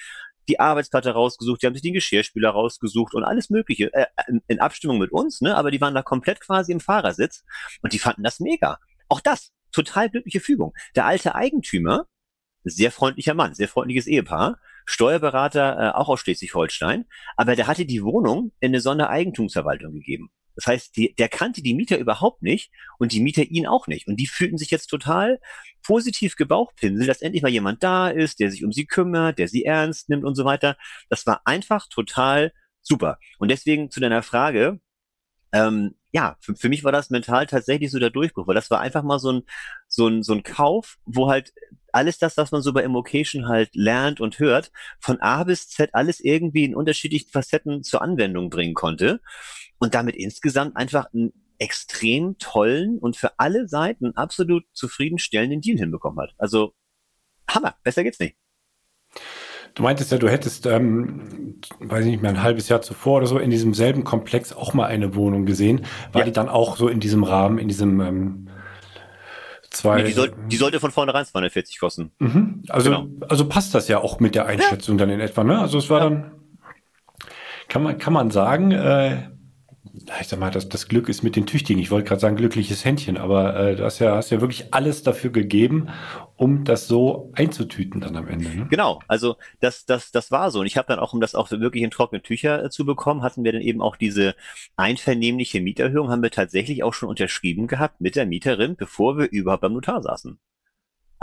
die Arbeitsplatte rausgesucht, die haben sich den Geschirrspüler rausgesucht und alles Mögliche, äh, in, Abstimmung mit uns, ne? aber die waren da komplett quasi im Fahrersitz und die fanden das mega. Auch das, total glückliche Fügung. Der alte Eigentümer, sehr freundlicher Mann, sehr freundliches Ehepaar, Steuerberater äh, auch aus Schleswig-Holstein, aber der hatte die Wohnung in eine Sondereigentumsverwaltung gegeben. Das heißt, die, der kannte die Mieter überhaupt nicht und die Mieter ihn auch nicht. Und die fühlten sich jetzt total positiv gebauchpinselt, dass endlich mal jemand da ist, der sich um sie kümmert, der sie ernst nimmt und so weiter. Das war einfach total super. Und deswegen zu deiner Frage, ähm, ja, für, für mich war das mental tatsächlich so der Durchbruch, weil das war einfach mal so ein, so ein, so ein Kauf, wo halt alles das, was man so bei Immocation halt lernt und hört, von A bis Z alles irgendwie in unterschiedlichen Facetten zur Anwendung bringen konnte und damit insgesamt einfach einen extrem tollen und für alle Seiten absolut zufriedenstellenden Deal hinbekommen hat. Also Hammer, besser geht's nicht. Du meintest ja, du hättest, ähm, weiß ich nicht mehr, ein halbes Jahr zuvor oder so in diesem selben Komplex auch mal eine Wohnung gesehen. War ja. die dann auch so in diesem Rahmen, in diesem ähm, zwei. Nee, die, soll, die sollte von vornherein 240 kosten. Mhm. Also, genau. also passt das ja auch mit der Einschätzung ja. dann in etwa, ne? Also es war ja. dann, kann man, kann man sagen, äh, ich sag mal, das, das Glück ist mit den Tüchtigen. Ich wollte gerade sagen, glückliches Händchen, aber äh, du hast ja, hast ja wirklich alles dafür gegeben, um das so einzutüten dann am Ende. Ne? Genau, also das, das, das war so. Und ich habe dann auch, um das auch wirklich in trockene Tücher äh, zu bekommen, hatten wir dann eben auch diese einvernehmliche Mieterhöhung, haben wir tatsächlich auch schon unterschrieben gehabt mit der Mieterin, bevor wir überhaupt beim Notar saßen.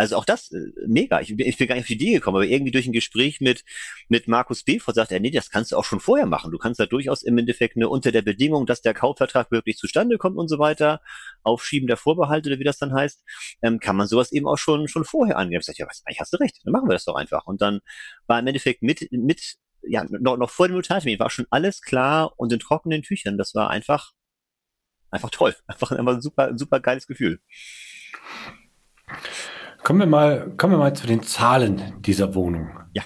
Also auch das äh, mega. Ich, ich bin gar nicht auf die Idee gekommen, aber irgendwie durch ein Gespräch mit mit Markus Befort sagt er, nee, das kannst du auch schon vorher machen. Du kannst da durchaus im Endeffekt eine unter der Bedingung, dass der Kaufvertrag wirklich zustande kommt und so weiter, Aufschieben der Vorbehalte oder wie das dann heißt, ähm, kann man sowas eben auch schon schon vorher angeben. Ich sag, ja, was, eigentlich hast du recht, dann machen wir das doch einfach. Und dann war im Endeffekt mit mit ja noch, noch vor dem Notartermin war schon alles klar und in trockenen Tüchern. Das war einfach einfach toll, *laughs* einfach, einfach ein super super geiles Gefühl. Kommen wir mal, kommen wir mal zu den Zahlen dieser Wohnung. Ja.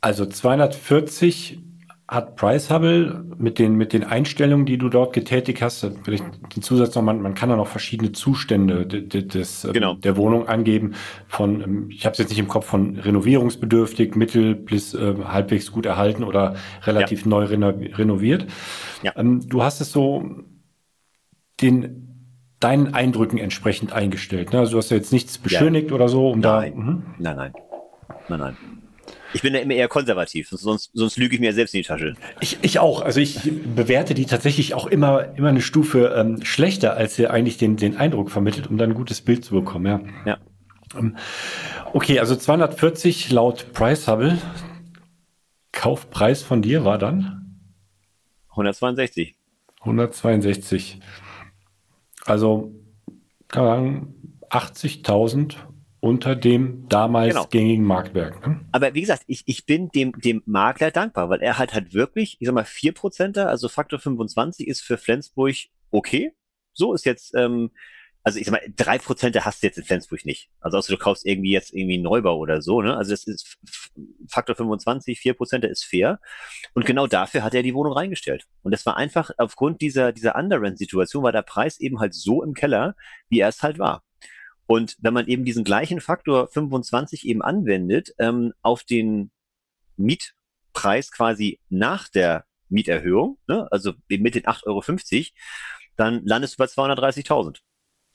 Also 240 hat Price Hubble mit den, mit den Einstellungen, die du dort getätigt hast, vielleicht den Zusatz noch, man, man kann da noch verschiedene Zustände des, ähm, genau. der Wohnung angeben, von, ähm, ich habe es jetzt nicht im Kopf, von renovierungsbedürftig, mittel bis äh, halbwegs gut erhalten oder relativ ja. neu reno renoviert. Ja. Ähm, du hast es so den deinen Eindrücken entsprechend eingestellt. Ne? Also du hast ja jetzt nichts beschönigt ja. oder so, um nein. da. Mhm. Nein, nein. Nein, nein. Ich bin da immer eher konservativ, sonst, sonst lüge ich mir selbst in die Tasche. Ich, ich auch. Also ich bewerte die tatsächlich auch immer, immer eine Stufe ähm, schlechter, als sie eigentlich den, den Eindruck vermittelt, um dann ein gutes Bild zu bekommen. Ja. Ja. Ähm, okay, also 240 laut Price Hubble. Kaufpreis von dir war dann? 162. 162. Also kann man sagen, 80.000 unter dem damals genau. gängigen Marktwerk. Ne? Aber wie gesagt, ich, ich bin dem, dem Makler dankbar, weil er halt halt wirklich, ich sag mal, 4%, also Faktor 25 ist für Flensburg okay. So ist jetzt, ähm, also ich sag mal, drei Prozent hast du jetzt in Flensburg nicht. Also außer du kaufst irgendwie jetzt irgendwie einen Neubau oder so, ne? Also das ist Faktor 25, vier Prozent ist fair. Und genau dafür hat er die Wohnung reingestellt. Und das war einfach aufgrund dieser, dieser Underrent-Situation war der Preis eben halt so im Keller, wie er es halt war. Und wenn man eben diesen gleichen Faktor 25 eben anwendet, ähm, auf den Mietpreis quasi nach der Mieterhöhung, ne? also mit den 8,50 Euro, dann landest du bei 230.000.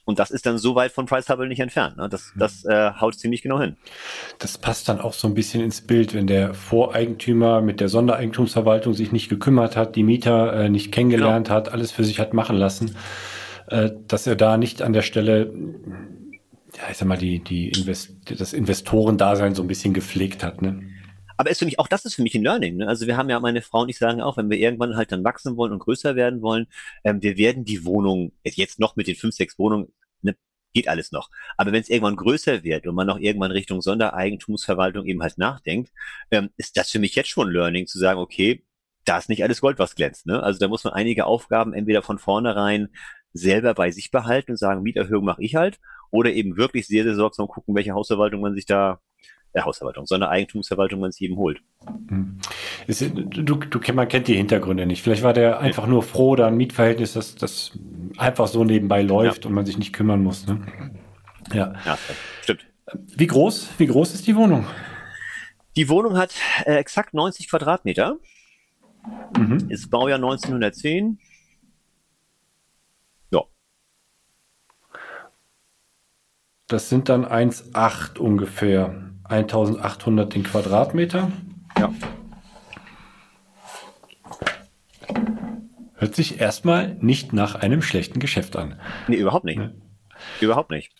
Und das ist dann so weit von Price Hubble nicht entfernt. Ne? Das, mhm. das äh, haut ziemlich genau hin. Das passt dann auch so ein bisschen ins Bild, wenn der Voreigentümer mit der Sondereigentumsverwaltung sich nicht gekümmert hat, die Mieter äh, nicht kennengelernt genau. hat, alles für sich hat machen lassen, äh, dass er da nicht an der Stelle, ja, ich sag mal, die, die Invest das Investorendasein so ein bisschen gepflegt hat. Ne? Aber ist für mich, auch das ist für mich ein Learning. Ne? Also wir haben ja, meine Frau und ich sagen auch, wenn wir irgendwann halt dann wachsen wollen und größer werden wollen, ähm, wir werden die Wohnung, jetzt noch mit den fünf, sechs Wohnungen, ne, geht alles noch. Aber wenn es irgendwann größer wird und man noch irgendwann Richtung Sondereigentumsverwaltung eben halt nachdenkt, ähm, ist das für mich jetzt schon ein Learning zu sagen, okay, da ist nicht alles Gold, was glänzt. Ne? Also da muss man einige Aufgaben entweder von vornherein selber bei sich behalten und sagen, Mieterhöhung mache ich halt, oder eben wirklich sehr, sehr sorgsam gucken, welche Hausverwaltung man sich da der Hausverwaltung, sondern Eigentumsverwaltung, wenn es jedem holt. Hm. Ist, du, du, man kennt die Hintergründe nicht. Vielleicht war der einfach ja. nur froh, da ein Mietverhältnis, das, das einfach so nebenbei läuft ja. und man sich nicht kümmern muss. Ne? Ja. ja, stimmt. Wie groß, wie groß ist die Wohnung? Die Wohnung hat äh, exakt 90 Quadratmeter. Mhm. Ist Baujahr 1910. Ja. Das sind dann 1,8 ungefähr. 1800 den Quadratmeter. Ja. Hört sich erstmal nicht nach einem schlechten Geschäft an. Nee, überhaupt nicht. Nee. Überhaupt nicht.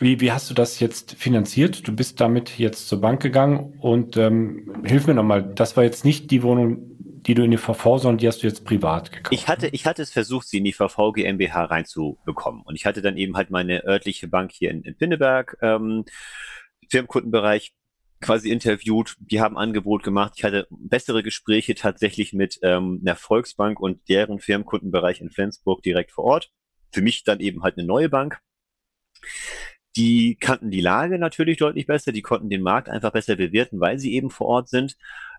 Wie, wie hast du das jetzt finanziert? Du bist damit jetzt zur Bank gegangen und ähm, hilf mir nochmal, das war jetzt nicht die Wohnung, die du in die VV, sondern die hast du jetzt privat gekauft. Ich hatte, ich hatte es versucht, sie in die VV GmbH reinzubekommen. Und ich hatte dann eben halt meine örtliche Bank hier in, in Pinneberg ähm, Firmenkundenbereich quasi interviewt, die haben Angebot gemacht. Ich hatte bessere Gespräche tatsächlich mit ähm, einer Volksbank und deren Firmenkundenbereich in Flensburg direkt vor Ort. Für mich dann eben halt eine neue Bank. Die kannten die Lage natürlich deutlich besser, die konnten den Markt einfach besser bewerten, weil sie eben vor Ort sind.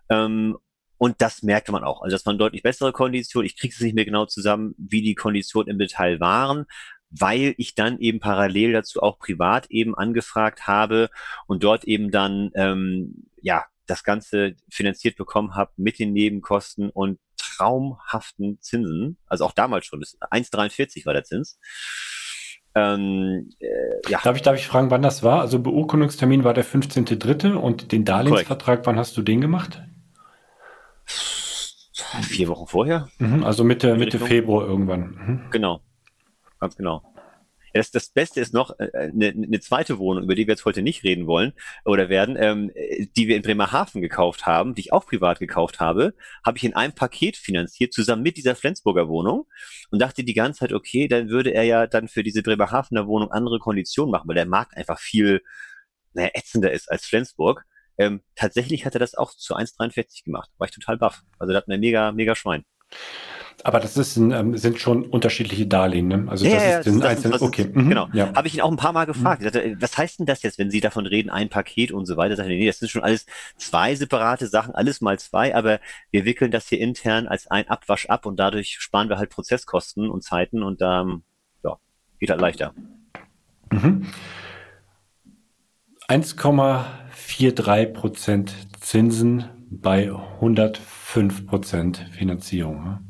Ähm, und das merkte man auch. Also das waren deutlich bessere Konditionen. Ich kriege es nicht mehr genau zusammen, wie die Konditionen im Detail waren weil ich dann eben parallel dazu auch privat eben angefragt habe und dort eben dann ähm, ja das Ganze finanziert bekommen habe mit den Nebenkosten und traumhaften Zinsen. Also auch damals schon, 1,43 war der Zins. Ähm, äh, ja. darf, ich, darf ich fragen, wann das war? Also Beurkundungstermin war der 15.3. und den Darlehensvertrag, Correct. wann hast du den gemacht? Vier Wochen vorher. Mhm, also Mitte, Mitte Februar irgendwann. Mhm. Genau ganz genau. Das, das Beste ist noch äh, eine, eine zweite Wohnung, über die wir jetzt heute nicht reden wollen oder werden, ähm, die wir in Bremerhaven gekauft haben, die ich auch privat gekauft habe, habe ich in einem Paket finanziert, zusammen mit dieser Flensburger Wohnung und dachte die ganze Zeit, okay, dann würde er ja dann für diese Bremerhavener Wohnung andere Konditionen machen, weil der Markt einfach viel naja, ätzender ist als Flensburg. Ähm, tatsächlich hat er das auch zu 1,43 gemacht. War ich total baff. Also das hat mir mega, mega Schwein. Aber das ist ähm, sind schon unterschiedliche Darlehen, ne? Also ja, das ja, ist das, einzelnen, ist, okay. Mhm. Genau. Ja. Habe ich ihn auch ein paar Mal gefragt. Mhm. Sagte, was heißt denn das jetzt, wenn Sie davon reden, ein Paket und so weiter? Sagt er, nee, das sind schon alles zwei separate Sachen, alles mal zwei, aber wir wickeln das hier intern als ein Abwasch ab und dadurch sparen wir halt Prozesskosten und Zeiten und ähm, ja, geht halt leichter. Mhm. 1,43 Prozent Zinsen bei 105 Prozent Finanzierung. Ne?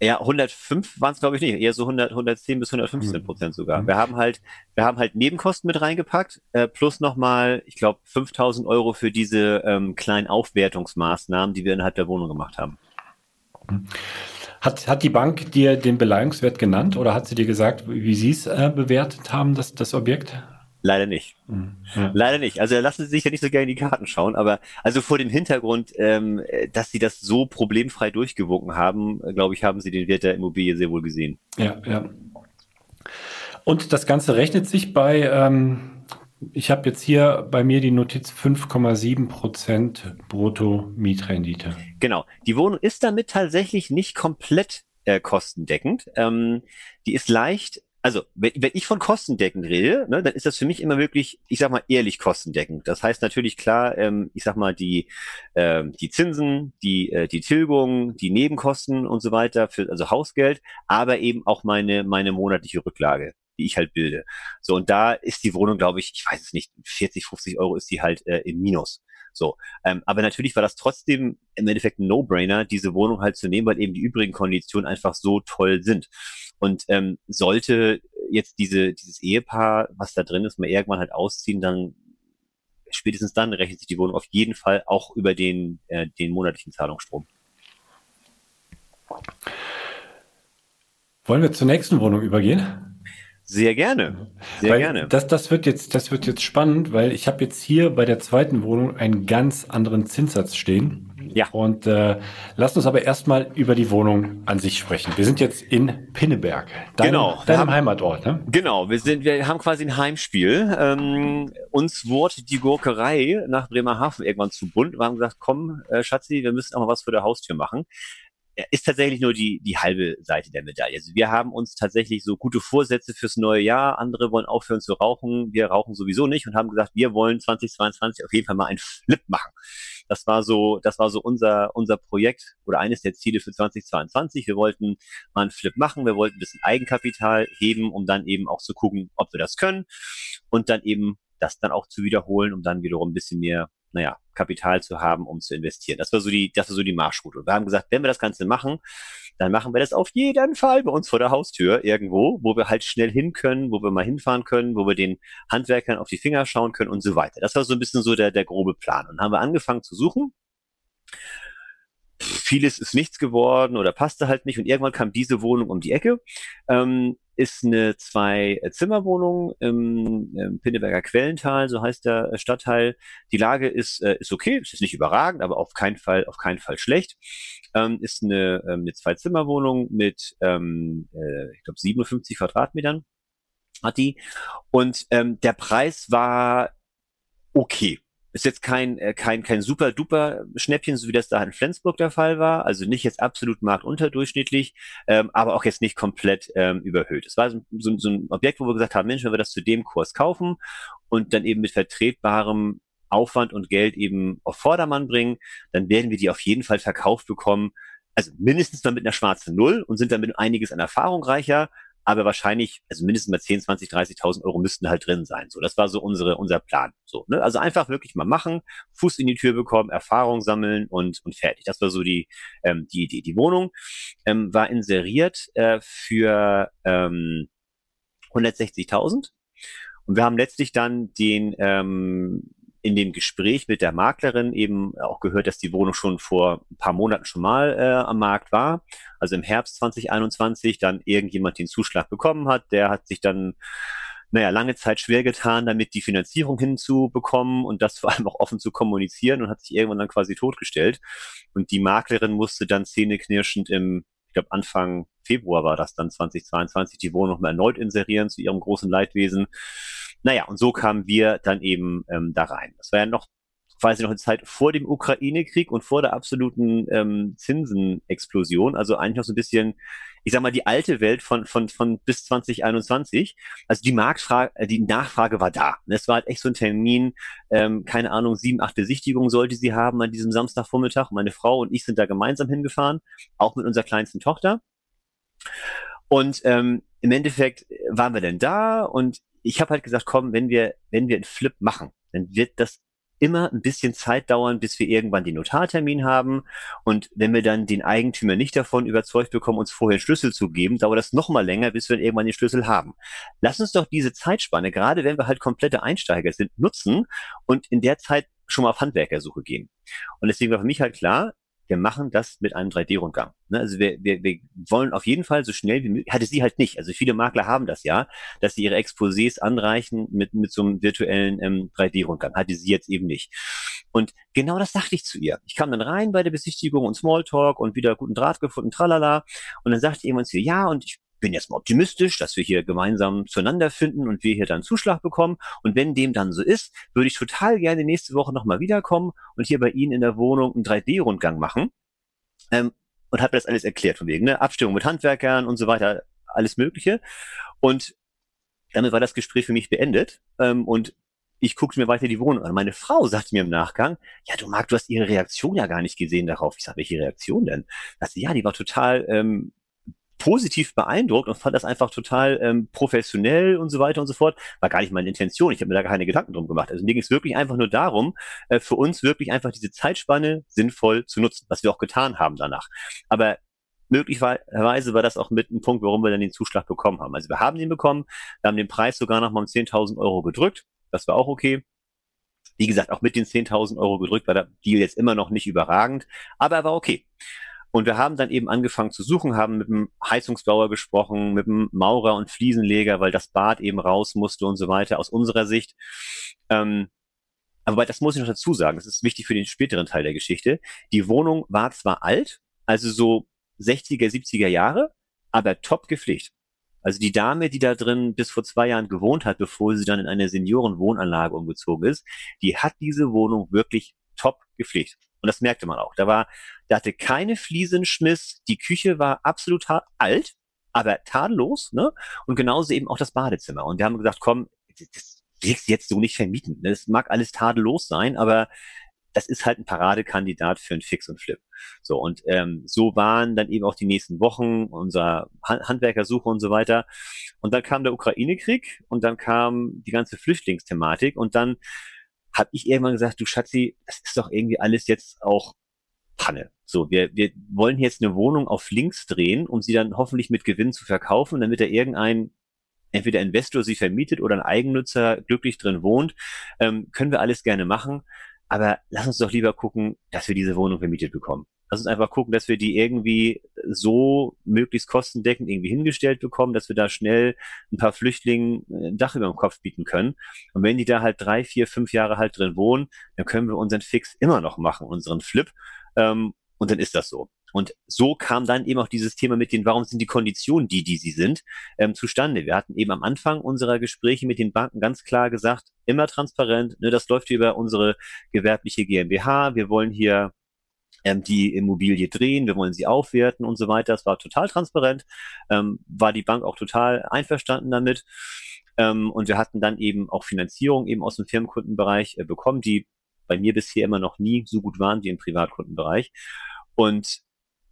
Ja, 105 waren es glaube ich nicht, eher so 100, 110 bis 115 Prozent sogar. Mhm. Wir haben halt, wir haben halt Nebenkosten mit reingepackt, äh, plus nochmal, ich glaube, 5000 Euro für diese ähm, kleinen Aufwertungsmaßnahmen, die wir innerhalb der Wohnung gemacht haben. Hat, hat die Bank dir den Beleihungswert genannt oder hat sie dir gesagt, wie sie es äh, bewertet haben, das, das Objekt? Leider nicht. Mhm. Ja. Leider nicht. Also lassen Sie sich ja nicht so gerne in die Karten schauen, aber also vor dem Hintergrund, ähm, dass Sie das so problemfrei durchgewunken haben, glaube ich, haben Sie den Wert der Immobilie sehr wohl gesehen. Ja, ja. Und das Ganze rechnet sich bei, ähm, ich habe jetzt hier bei mir die Notiz 5,7 Prozent Brutto-Mietrendite. Genau. Die Wohnung ist damit tatsächlich nicht komplett äh, kostendeckend. Ähm, die ist leicht also wenn, wenn ich von kostendeckend rede, ne, dann ist das für mich immer wirklich, ich sag mal, ehrlich kostendeckend. Das heißt natürlich klar, ähm, ich sag mal, die, ähm, die Zinsen, die, äh, die Tilgung, die Nebenkosten und so weiter, für, also Hausgeld, aber eben auch meine, meine monatliche Rücklage die ich halt bilde. So, und da ist die Wohnung, glaube ich, ich weiß es nicht, 40, 50 Euro ist die halt äh, im Minus. So, ähm, aber natürlich war das trotzdem im Endeffekt ein No-Brainer, diese Wohnung halt zu nehmen, weil eben die übrigen Konditionen einfach so toll sind. Und ähm, sollte jetzt diese, dieses Ehepaar, was da drin ist, mal irgendwann halt ausziehen, dann spätestens dann rechnet sich die Wohnung auf jeden Fall auch über den, äh, den monatlichen Zahlungsstrom. Wollen wir zur nächsten Wohnung übergehen? Sehr gerne. Sehr weil gerne. Das, das, wird jetzt, das wird jetzt spannend, weil ich habe jetzt hier bei der zweiten Wohnung einen ganz anderen Zinssatz stehen. Ja. Und äh, lasst uns aber erstmal über die Wohnung an sich sprechen. Wir sind jetzt in Pinneberg, deinem, genau, deinem haben, Heimatort. Ne? Genau, wir, sind, wir haben quasi ein Heimspiel. Ähm, uns wurde die Gurkerei nach Bremerhaven irgendwann zu bunt. Wir haben gesagt, komm, äh, Schatzi, wir müssen auch mal was vor der Haustür machen ist tatsächlich nur die, die halbe Seite der Medaille. Also wir haben uns tatsächlich so gute Vorsätze fürs neue Jahr. Andere wollen aufhören zu rauchen. Wir rauchen sowieso nicht und haben gesagt, wir wollen 2022 auf jeden Fall mal einen Flip machen. Das war so, das war so unser, unser Projekt oder eines der Ziele für 2022. Wir wollten mal einen Flip machen. Wir wollten ein bisschen Eigenkapital heben, um dann eben auch zu gucken, ob wir das können und dann eben das dann auch zu wiederholen, um dann wiederum ein bisschen mehr naja, Kapital zu haben, um zu investieren. Das war so die, das war so die Marschroute. Und wir haben gesagt, wenn wir das Ganze machen, dann machen wir das auf jeden Fall bei uns vor der Haustür irgendwo, wo wir halt schnell hin können, wo wir mal hinfahren können, wo wir den Handwerkern auf die Finger schauen können und so weiter. Das war so ein bisschen so der, der grobe Plan. Und haben wir angefangen zu suchen. Vieles ist nichts geworden oder passte halt nicht und irgendwann kam diese Wohnung um die Ecke. Ähm, ist eine Zwei-Zimmer-Wohnung im, im Pinneberger Quellental, so heißt der Stadtteil. Die Lage ist, äh, ist okay, ist nicht überragend, aber auf keinen Fall, auf keinen Fall schlecht. Ähm, ist eine, ähm, eine Zwei-Zimmer-Wohnung mit, ähm, äh, ich glaube, 57 Quadratmetern hat die. Und ähm, der Preis war okay. Ist jetzt kein, äh, kein, kein super duper Schnäppchen, so wie das da in Flensburg der Fall war. Also nicht jetzt absolut marktunterdurchschnittlich, ähm, aber auch jetzt nicht komplett ähm, überhöht. Es war so, so, so ein Objekt, wo wir gesagt haben, Mensch, wenn wir das zu dem Kurs kaufen und dann eben mit vertretbarem Aufwand und Geld eben auf Vordermann bringen, dann werden wir die auf jeden Fall verkauft bekommen. Also mindestens dann mit einer schwarzen Null und sind damit einiges an Erfahrung reicher, aber wahrscheinlich, also mindestens mal 10, 20, 30.000 Euro müssten halt drin sein. So, das war so unsere, unser Plan. So, ne? Also einfach wirklich mal machen, Fuß in die Tür bekommen, Erfahrung sammeln und, und fertig. Das war so die, ähm, die Idee. Die Wohnung ähm, war inseriert äh, für ähm, 160.000. Und wir haben letztlich dann den ähm, in dem Gespräch mit der Maklerin eben auch gehört, dass die Wohnung schon vor ein paar Monaten schon mal äh, am Markt war, also im Herbst 2021, dann irgendjemand den Zuschlag bekommen hat, der hat sich dann naja, lange Zeit schwer getan, damit die Finanzierung hinzubekommen und das vor allem auch offen zu kommunizieren und hat sich irgendwann dann quasi totgestellt. Und die Maklerin musste dann zähneknirschend im, ich glaube Anfang Februar war das dann 2022, die Wohnung mal erneut inserieren zu ihrem großen Leidwesen. Naja, und so kamen wir dann eben ähm, da rein. Das war ja noch quasi noch eine Zeit vor dem Ukraine-Krieg und vor der absoluten ähm, Zinsenexplosion. Also eigentlich noch so ein bisschen, ich sag mal, die alte Welt von, von, von bis 2021. Also die Marktfrage, äh, die Nachfrage war da. Es war halt echt so ein Termin, ähm, keine Ahnung, sieben, acht Besichtigungen sollte sie haben an diesem Samstagvormittag. Meine Frau und ich sind da gemeinsam hingefahren, auch mit unserer kleinsten Tochter. Und ähm, im Endeffekt waren wir denn da und ich habe halt gesagt, komm, wenn wir, wenn wir einen Flip machen, dann wird das immer ein bisschen Zeit dauern, bis wir irgendwann den Notartermin haben. Und wenn wir dann den Eigentümer nicht davon überzeugt bekommen, uns vorher Schlüssel zu geben, dauert das noch mal länger, bis wir irgendwann den Schlüssel haben. Lass uns doch diese Zeitspanne, gerade wenn wir halt komplette Einsteiger sind, nutzen und in der Zeit schon mal auf Handwerkersuche gehen. Und deswegen war für mich halt klar, wir machen das mit einem 3D-Rundgang. Ne? Also wir, wir, wir wollen auf jeden Fall so schnell wie möglich, hatte sie halt nicht. Also viele Makler haben das ja, dass sie ihre Exposés anreichen mit, mit so einem virtuellen ähm, 3D-Rundgang. Hatte sie jetzt eben nicht. Und genau das dachte ich zu ihr. Ich kam dann rein bei der Besichtigung und Smalltalk und wieder guten Draht gefunden, tralala. Und dann sagte jemand zu ihr, ja, und ich bin jetzt mal optimistisch, dass wir hier gemeinsam zueinander finden und wir hier dann Zuschlag bekommen. Und wenn dem dann so ist, würde ich total gerne nächste Woche nochmal wiederkommen und hier bei Ihnen in der Wohnung einen 3D-Rundgang machen. Ähm, und habe das alles erklärt von wegen, ne? Abstimmung mit Handwerkern und so weiter, alles Mögliche. Und damit war das Gespräch für mich beendet. Ähm, und ich guckte mir weiter die Wohnung an. Meine Frau sagte mir im Nachgang, ja, du Marc, du hast ihre Reaktion ja gar nicht gesehen darauf. Ich sage, welche Reaktion denn? Also, ja, die war total ähm, positiv beeindruckt und fand das einfach total ähm, professionell und so weiter und so fort. War gar nicht meine Intention. Ich habe mir da keine Gedanken drum gemacht. Also mir ging es wirklich einfach nur darum, äh, für uns wirklich einfach diese Zeitspanne sinnvoll zu nutzen, was wir auch getan haben danach. Aber möglicherweise war das auch mit ein Punkt, warum wir dann den Zuschlag bekommen haben. Also wir haben den bekommen, wir haben den Preis sogar noch mal um 10.000 Euro gedrückt. Das war auch okay. Wie gesagt, auch mit den 10.000 Euro gedrückt war der Deal jetzt immer noch nicht überragend, aber er war okay. Und wir haben dann eben angefangen zu suchen, haben mit dem Heizungsbauer gesprochen, mit dem Maurer und Fliesenleger, weil das Bad eben raus musste und so weiter aus unserer Sicht. Ähm, aber das muss ich noch dazu sagen, das ist wichtig für den späteren Teil der Geschichte. Die Wohnung war zwar alt, also so 60er, 70er Jahre, aber top gepflegt. Also die Dame, die da drin bis vor zwei Jahren gewohnt hat, bevor sie dann in eine Seniorenwohnanlage umgezogen ist, die hat diese Wohnung wirklich top gepflegt. Und das merkte man auch. Da war, da hatte keine Fliesenschmiss, die Küche war absolut alt, aber tadellos, ne? Und genauso eben auch das Badezimmer. Und wir haben gesagt, komm, das willst du jetzt so nicht vermieten. Das mag alles tadellos sein, aber das ist halt ein Paradekandidat für ein Fix und Flip. So, und ähm, so waren dann eben auch die nächsten Wochen unser Handwerkersuche und so weiter. Und dann kam der Ukraine-Krieg und dann kam die ganze Flüchtlingsthematik und dann habe ich irgendwann gesagt, du Schatzi, das ist doch irgendwie alles jetzt auch Panne. So, wir, wir wollen jetzt eine Wohnung auf links drehen, um sie dann hoffentlich mit Gewinn zu verkaufen, damit er irgendein entweder Investor sie vermietet oder ein Eigennutzer glücklich drin wohnt, ähm, können wir alles gerne machen. Aber lass uns doch lieber gucken, dass wir diese Wohnung vermietet bekommen. Lass uns einfach gucken, dass wir die irgendwie so möglichst kostendeckend irgendwie hingestellt bekommen, dass wir da schnell ein paar Flüchtlingen äh, ein Dach über dem Kopf bieten können. Und wenn die da halt drei, vier, fünf Jahre halt drin wohnen, dann können wir unseren Fix immer noch machen, unseren Flip. Ähm, und dann ist das so. Und so kam dann eben auch dieses Thema mit den, warum sind die Konditionen die, die sie sind, ähm, zustande. Wir hatten eben am Anfang unserer Gespräche mit den Banken ganz klar gesagt, immer transparent, ne, das läuft über unsere gewerbliche GmbH. Wir wollen hier die Immobilie drehen, wir wollen sie aufwerten und so weiter. Das war total transparent, ähm, war die Bank auch total einverstanden damit. Ähm, und wir hatten dann eben auch Finanzierung eben aus dem Firmenkundenbereich äh, bekommen, die bei mir bisher immer noch nie so gut waren wie im Privatkundenbereich. Und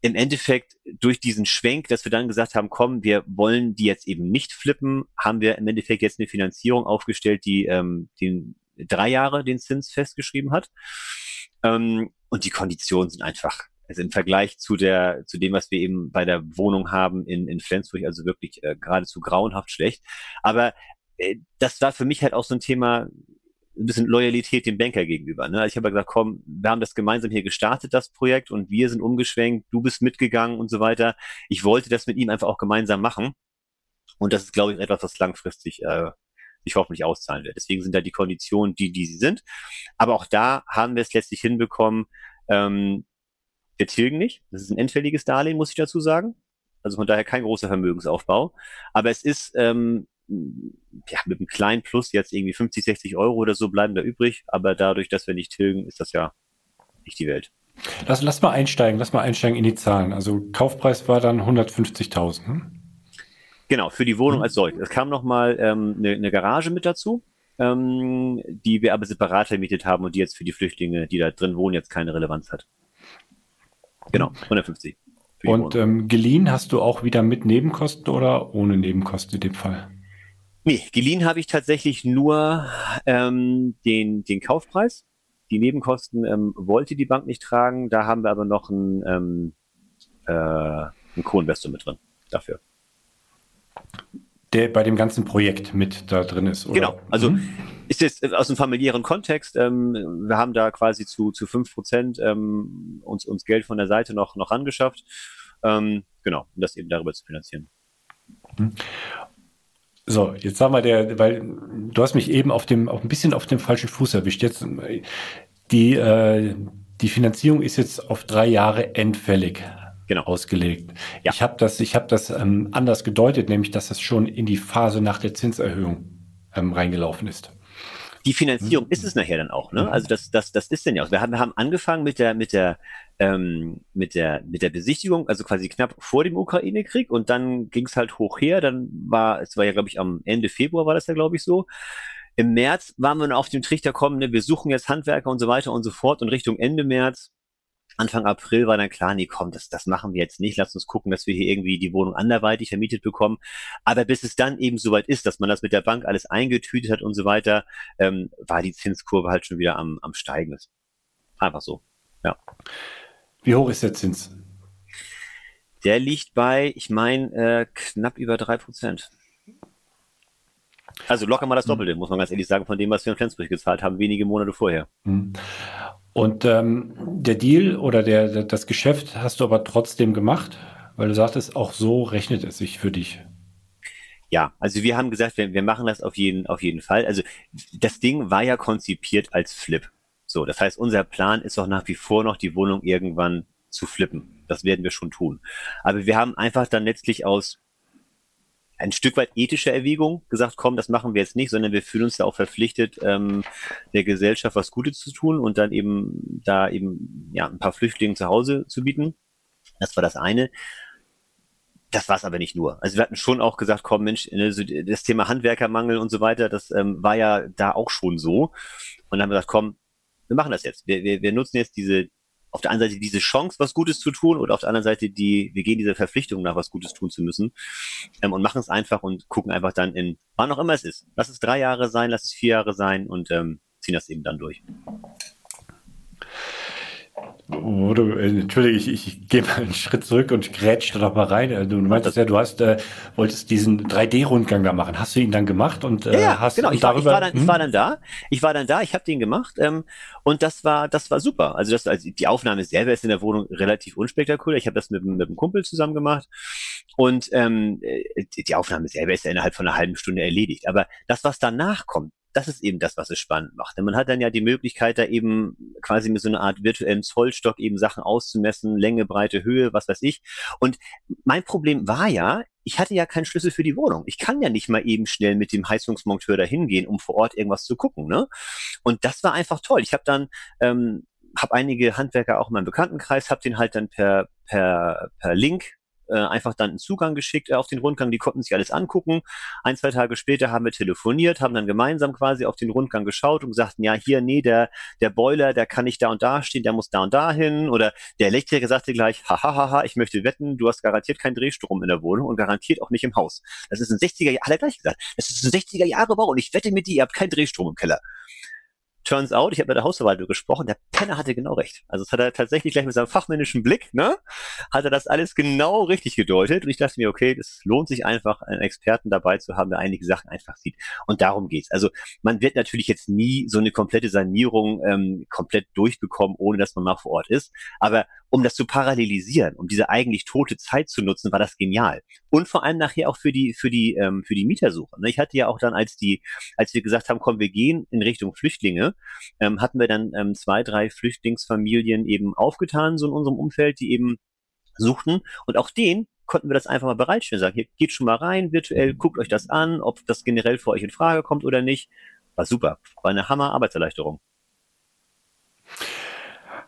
im Endeffekt durch diesen Schwenk, dass wir dann gesagt haben, komm, wir wollen die jetzt eben nicht flippen, haben wir im Endeffekt jetzt eine Finanzierung aufgestellt, die ähm, den drei Jahre den Zins festgeschrieben hat. Ähm, und die Konditionen sind einfach, also im Vergleich zu der, zu dem, was wir eben bei der Wohnung haben in, in Flensburg, also wirklich äh, geradezu grauenhaft schlecht. Aber äh, das war für mich halt auch so ein Thema, ein bisschen Loyalität dem Banker gegenüber. Ne? Also ich habe gesagt, komm, wir haben das gemeinsam hier gestartet, das Projekt, und wir sind umgeschwenkt, du bist mitgegangen und so weiter. Ich wollte das mit ihm einfach auch gemeinsam machen. Und das ist, glaube ich, etwas, was langfristig äh, sich hoffentlich auszahlen wird. Deswegen sind da die Konditionen die, die sie sind. Aber auch da haben wir es letztlich hinbekommen, ähm, wir tilgen nicht. Das ist ein endfälliges Darlehen, muss ich dazu sagen. Also von daher kein großer Vermögensaufbau. Aber es ist ähm, ja, mit einem kleinen Plus jetzt irgendwie 50, 60 Euro oder so bleiben da übrig. Aber dadurch, dass wir nicht tilgen, ist das ja nicht die Welt. Lass, lass mal einsteigen, lass mal einsteigen in die Zahlen. Also Kaufpreis war dann 150.000. Hm? Genau, für die Wohnung mhm. als solche. Es kam nochmal ähm, eine, eine Garage mit dazu, ähm, die wir aber separat vermietet haben und die jetzt für die Flüchtlinge, die da drin wohnen, jetzt keine Relevanz hat. Genau, 150. Und ähm, geliehen hast du auch wieder mit Nebenkosten oder ohne Nebenkosten in dem Fall? Nee, geliehen habe ich tatsächlich nur ähm, den, den Kaufpreis Die Nebenkosten ähm, wollte die Bank nicht tragen. Da haben wir aber noch einen, ähm, äh, einen Co-Investor mit drin dafür. Der bei dem ganzen Projekt mit da drin ist, oder? Genau. Also mhm. ist jetzt aus einem familiären Kontext. Ähm, wir haben da quasi zu, zu fünf Prozent ähm, uns, uns Geld von der Seite noch, noch angeschafft. Ähm, genau, um das eben darüber zu finanzieren. Mhm. So, jetzt sagen wir der, weil du hast mich eben auf dem, auf ein bisschen auf dem falschen Fuß erwischt. Jetzt die, äh, die Finanzierung ist jetzt auf drei Jahre endfällig genau. ausgelegt. Ja. Ich habe das, ich habe das ähm, anders gedeutet, nämlich dass das schon in die Phase nach der Zinserhöhung ähm, reingelaufen ist. Die Finanzierung mhm. ist es nachher dann auch, ne? Mhm. Also das, das, das ist denn ja auch. Wir haben, wir haben angefangen mit der, mit der, ähm, mit der, mit der Besichtigung, also quasi knapp vor dem Ukraine-Krieg und dann ging es halt hoch her. Dann war, es war ja, glaube ich, am Ende Februar war das ja, glaube ich, so. Im März waren wir auf dem Trichter kommen, ne, wir suchen jetzt Handwerker und so weiter und so fort und Richtung Ende März Anfang April war dann klar, nee, komm, das, das machen wir jetzt nicht. Lass uns gucken, dass wir hier irgendwie die Wohnung anderweitig vermietet bekommen. Aber bis es dann eben soweit ist, dass man das mit der Bank alles eingetütet hat und so weiter, ähm, war die Zinskurve halt schon wieder am, am Steigen. Einfach so, ja. Wie hoch ist der Zins? Der liegt bei, ich meine, äh, knapp über drei Prozent. Also locker mal das hm. Doppelte, muss man ganz ehrlich sagen, von dem, was wir in Flensburg gezahlt haben, wenige Monate vorher. Mhm. Und ähm, der Deal oder der, der, das Geschäft hast du aber trotzdem gemacht, weil du sagtest, auch so rechnet es sich für dich. Ja, also wir haben gesagt, wir, wir machen das auf jeden, auf jeden Fall. Also das Ding war ja konzipiert als Flip. So, das heißt, unser Plan ist auch nach wie vor noch, die Wohnung irgendwann zu flippen. Das werden wir schon tun. Aber wir haben einfach dann letztlich aus ein Stück weit ethische Erwägung gesagt, komm, das machen wir jetzt nicht, sondern wir fühlen uns da auch verpflichtet, ähm, der Gesellschaft was Gutes zu tun und dann eben da eben ja ein paar Flüchtlinge zu Hause zu bieten. Das war das eine. Das war es aber nicht nur. Also wir hatten schon auch gesagt, komm Mensch, das Thema Handwerkermangel und so weiter, das ähm, war ja da auch schon so. Und dann haben wir gesagt, komm, wir machen das jetzt. Wir, wir, wir nutzen jetzt diese auf der einen Seite diese Chance, was Gutes zu tun, und auf der anderen Seite die, wir gehen dieser Verpflichtung nach, was Gutes tun zu müssen ähm, und machen es einfach und gucken einfach dann in, wann auch immer es ist. Lass es drei Jahre sein, lass es vier Jahre sein und ähm, ziehen das eben dann durch. Oder, äh, Entschuldige, ich, ich gehe mal einen Schritt zurück und grätsch da doch mal rein. Äh, du meintest ja, du hast, äh, wolltest diesen 3D-Rundgang da machen. Hast du ihn dann gemacht und äh, ja, hast genau. Ich, darüber, war, ich, war dann, hm? ich war dann da. Ich war dann da. Ich habe den gemacht ähm, und das war, das war super. Also das, also die Aufnahme selber ist in der Wohnung relativ unspektakulär. Ich habe das mit, mit einem Kumpel zusammen gemacht und ähm, äh, die Aufnahme selber ist ja innerhalb von einer halben Stunde erledigt. Aber das, was danach kommt, das ist eben das, was es spannend macht. Denn man hat dann ja die Möglichkeit, da eben quasi mit so einer Art virtuellen Zollstock eben Sachen auszumessen, Länge, Breite, Höhe, was weiß ich. Und mein Problem war ja, ich hatte ja keinen Schlüssel für die Wohnung. Ich kann ja nicht mal eben schnell mit dem Heizungsmonteur da hingehen, um vor Ort irgendwas zu gucken. Ne? Und das war einfach toll. Ich habe dann ähm, habe einige Handwerker auch in meinem Bekanntenkreis, habe den halt dann per per per Link äh, einfach dann einen Zugang geschickt äh, auf den Rundgang, die konnten sich alles angucken. Ein, zwei Tage später haben wir telefoniert, haben dann gemeinsam quasi auf den Rundgang geschaut und gesagt, ja, hier, nee, der, der Boiler, der kann nicht da und da stehen, der muss da und da hin. Oder der Elektriker sagte gleich, hahaha, ich möchte wetten, du hast garantiert keinen Drehstrom in der Wohnung und garantiert auch nicht im Haus. Das ist ein 60er, hat er gleich gesagt, das ist ein 60er Jahre Bau und ich wette mit dir, ihr habt keinen Drehstrom im Keller. Turns out, ich habe mit der Hausverwaltung gesprochen, der Penner hatte genau recht. Also es hat er tatsächlich gleich mit seinem fachmännischen Blick, ne, hat er das alles genau richtig gedeutet. Und ich dachte mir, okay, es lohnt sich einfach, einen Experten dabei zu haben, der einige Sachen einfach sieht. Und darum geht's. Also man wird natürlich jetzt nie so eine komplette Sanierung ähm, komplett durchbekommen, ohne dass man mal vor Ort ist. Aber um das zu parallelisieren, um diese eigentlich tote Zeit zu nutzen, war das genial. Und vor allem nachher auch für die, für die, ähm, für die Mietersuche. Ne? Ich hatte ja auch dann, als die, als wir gesagt haben, komm, wir gehen in Richtung Flüchtlinge, ähm, hatten wir dann ähm, zwei, drei Flüchtlingsfamilien eben aufgetan, so in unserem Umfeld, die eben suchten. Und auch denen konnten wir das einfach mal bereitstellen. Sagen, hier geht schon mal rein, virtuell, guckt euch das an, ob das generell für euch in Frage kommt oder nicht. War super. War eine Hammer Arbeitserleichterung.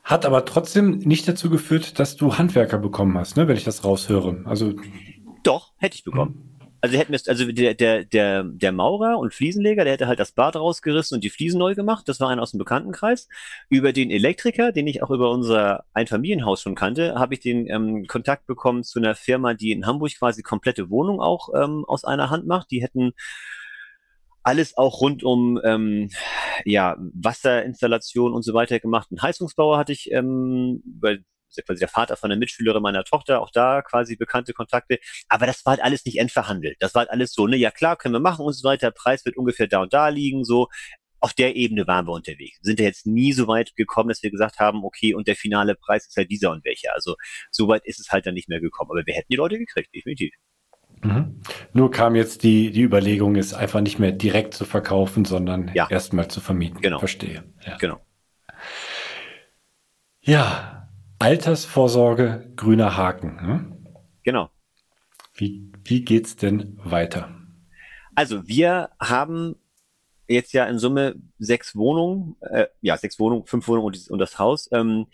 Hat aber trotzdem nicht dazu geführt, dass du Handwerker bekommen hast, ne, wenn ich das raushöre. Also doch, hätte ich bekommen. Hm. Also hätten wir also der, der, der, der Maurer und Fliesenleger, der hätte halt das Bad rausgerissen und die Fliesen neu gemacht. Das war einer aus dem Bekanntenkreis. Über den Elektriker, den ich auch über unser Einfamilienhaus schon kannte, habe ich den ähm, Kontakt bekommen zu einer Firma, die in Hamburg quasi komplette Wohnung auch ähm, aus einer Hand macht. Die hätten alles auch rund um ähm, ja, Wasserinstallation und so weiter gemacht. Ein Heizungsbauer hatte ich, ähm, weil ist ja quasi der Vater von der Mitschülerin meiner Tochter, auch da quasi bekannte Kontakte. Aber das war halt alles nicht endverhandelt. Das war halt alles so, ne, ja klar, können wir machen und so weiter. Preis wird ungefähr da und da liegen, so. Auf der Ebene waren wir unterwegs. Sind ja jetzt nie so weit gekommen, dass wir gesagt haben, okay, und der finale Preis ist halt dieser und welcher. Also so weit ist es halt dann nicht mehr gekommen. Aber wir hätten die Leute gekriegt, definitiv. Mhm. Nur kam jetzt die, die Überlegung, es einfach nicht mehr direkt zu verkaufen, sondern ja. erstmal zu vermieten. Genau. Verstehe. Ja. Genau. Ja, Altersvorsorge, grüner Haken. Ne? Genau. Wie, wie geht's denn weiter? Also wir haben jetzt ja in Summe sechs Wohnungen, äh, ja, sechs Wohnungen, fünf Wohnungen und, und das Haus. Ähm,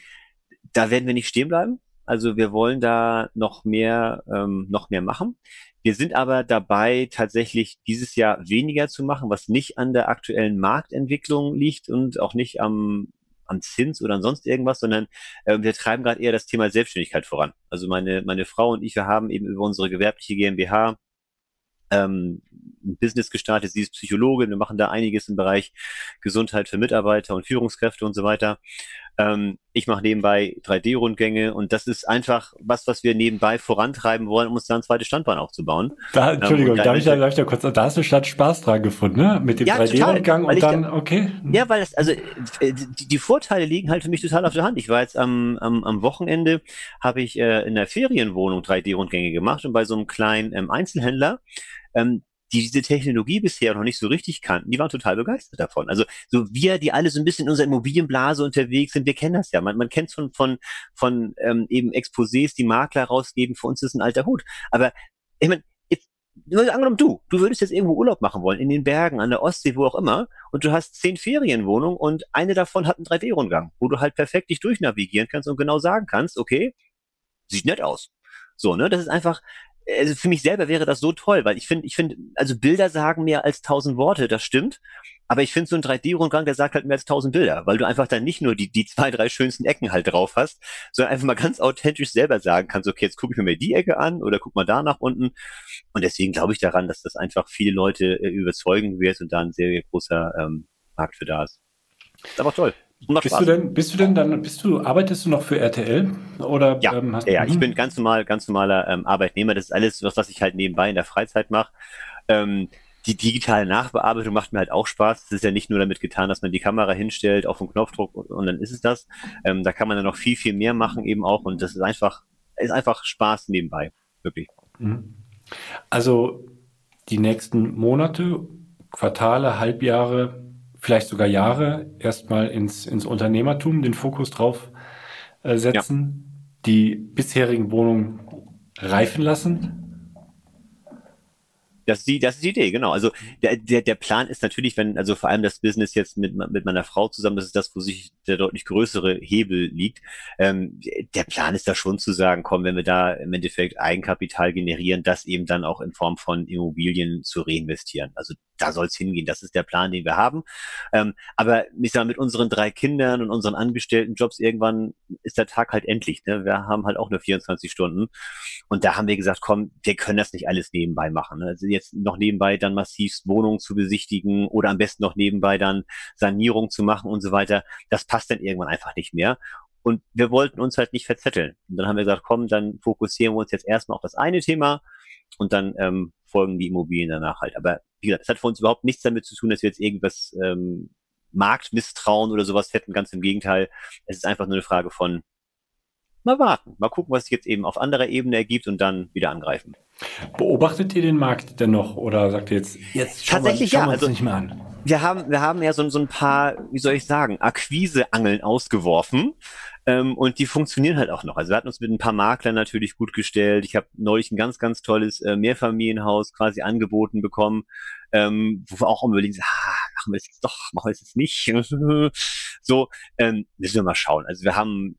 da werden wir nicht stehen bleiben. Also wir wollen da noch mehr, ähm, noch mehr machen. Wir sind aber dabei, tatsächlich dieses Jahr weniger zu machen, was nicht an der aktuellen Marktentwicklung liegt und auch nicht am, am Zins oder an sonst irgendwas, sondern äh, wir treiben gerade eher das Thema Selbstständigkeit voran. Also meine, meine Frau und ich, wir haben eben über unsere gewerbliche GmbH ähm, ein Business gestartet. Sie ist Psychologin. Wir machen da einiges im Bereich Gesundheit für Mitarbeiter und Führungskräfte und so weiter. Ähm, ich mache nebenbei 3D-Rundgänge und das ist einfach was, was wir nebenbei vorantreiben wollen, um uns da ein zweites Standbein aufzubauen. Da, Entschuldigung, ähm, darf, ich da, darf ich da kurz, da hast du statt Spaß dran gefunden, ne? Mit dem ja, 3D-Rundgang und dann, da, okay. Ja, weil das, also äh, die, die, Vorteile liegen halt für mich total auf der Hand. Ich war jetzt am, am, am Wochenende, habe ich äh, in der Ferienwohnung 3D-Rundgänge gemacht und bei so einem kleinen ähm, Einzelhändler, ähm, die diese Technologie bisher noch nicht so richtig kannten, die waren total begeistert davon. Also so wir, die alle so ein bisschen in unserer Immobilienblase unterwegs sind, wir kennen das ja. Man, man kennt es von, von, von ähm, eben Exposés, die Makler rausgeben, für uns ist ein alter Hut. Aber ich meine, angenommen du, du würdest jetzt irgendwo Urlaub machen wollen, in den Bergen, an der Ostsee, wo auch immer, und du hast zehn Ferienwohnungen und eine davon hat einen 3D-Rundgang, wo du halt perfekt dich durchnavigieren kannst und genau sagen kannst, okay, sieht nett aus. So, ne, das ist einfach, also für mich selber wäre das so toll, weil ich finde, ich finde, also Bilder sagen mehr als tausend Worte, das stimmt. Aber ich finde so ein 3D-Rundgang, der sagt halt mehr als tausend Bilder, weil du einfach dann nicht nur die, die zwei, drei schönsten Ecken halt drauf hast, sondern einfach mal ganz authentisch selber sagen kannst, okay, jetzt gucke ich mir die Ecke an oder guck mal da nach unten. Und deswegen glaube ich daran, dass das einfach viele Leute äh, überzeugen wird und da ein sehr großer ähm, Markt für da ist. ist aber toll. Bist du denn, bist du denn dann, bist du, arbeitest du noch für RTL? Oder, ja, ähm, hast, ja, ich bin ganz normal, ganz normaler ähm, Arbeitnehmer. Das ist alles, was, was ich halt nebenbei in der Freizeit mache. Ähm, die digitale Nachbearbeitung macht mir halt auch Spaß. Es ist ja nicht nur damit getan, dass man die Kamera hinstellt, auf den Knopfdruck und, und dann ist es das. Ähm, da kann man dann noch viel, viel mehr machen eben auch und das ist einfach, ist einfach Spaß nebenbei. Wirklich. Mhm. Also die nächsten Monate, Quartale, Halbjahre, vielleicht sogar Jahre erstmal ins, ins Unternehmertum den Fokus drauf äh, setzen, ja. die bisherigen Wohnungen reifen lassen das ist die, das ist die Idee, genau. Also der, der, der Plan ist natürlich, wenn, also vor allem das Business jetzt mit, mit meiner Frau zusammen, das ist das, wo sich der deutlich größere Hebel liegt. Ähm, der Plan ist da schon zu sagen, komm, wenn wir da im Endeffekt Eigenkapital generieren, das eben dann auch in Form von Immobilien zu reinvestieren. Also da soll es hingehen. Das ist der Plan, den wir haben. Ähm, aber ich sag, mit unseren drei Kindern und unseren angestellten Jobs irgendwann ist der Tag halt endlich. Ne? Wir haben halt auch nur 24 Stunden. Und da haben wir gesagt, komm, wir können das nicht alles nebenbei machen. Ne? Also jetzt noch nebenbei dann massiv Wohnungen zu besichtigen oder am besten noch nebenbei dann Sanierung zu machen und so weiter. Das passt dann irgendwann einfach nicht mehr. Und wir wollten uns halt nicht verzetteln. Und dann haben wir gesagt, komm, dann fokussieren wir uns jetzt erstmal auf das eine Thema und dann ähm, folgen die Immobilien danach halt. Aber wie gesagt, es hat für uns überhaupt nichts damit zu tun, dass wir jetzt irgendwas ähm, Marktmisstrauen oder sowas hätten. Ganz im Gegenteil. Es ist einfach nur eine Frage von mal warten, mal gucken, was sich jetzt eben auf anderer Ebene ergibt und dann wieder angreifen. Beobachtet ihr den Markt denn noch oder sagt ihr jetzt, jetzt Tatsächlich wir, ja, also nicht mehr an? Wir haben, wir haben ja so, so ein paar, wie soll ich sagen, Akquiseangeln ausgeworfen. Ähm, und die funktionieren halt auch noch. Also wir hatten uns mit ein paar Maklern natürlich gut gestellt. Ich habe neulich ein ganz, ganz tolles äh, Mehrfamilienhaus quasi angeboten bekommen, ähm, wo wir auch überlegen, ah, machen wir das jetzt doch, machen wir das jetzt nicht. *laughs* so, ähm, müssen wir mal schauen. Also wir haben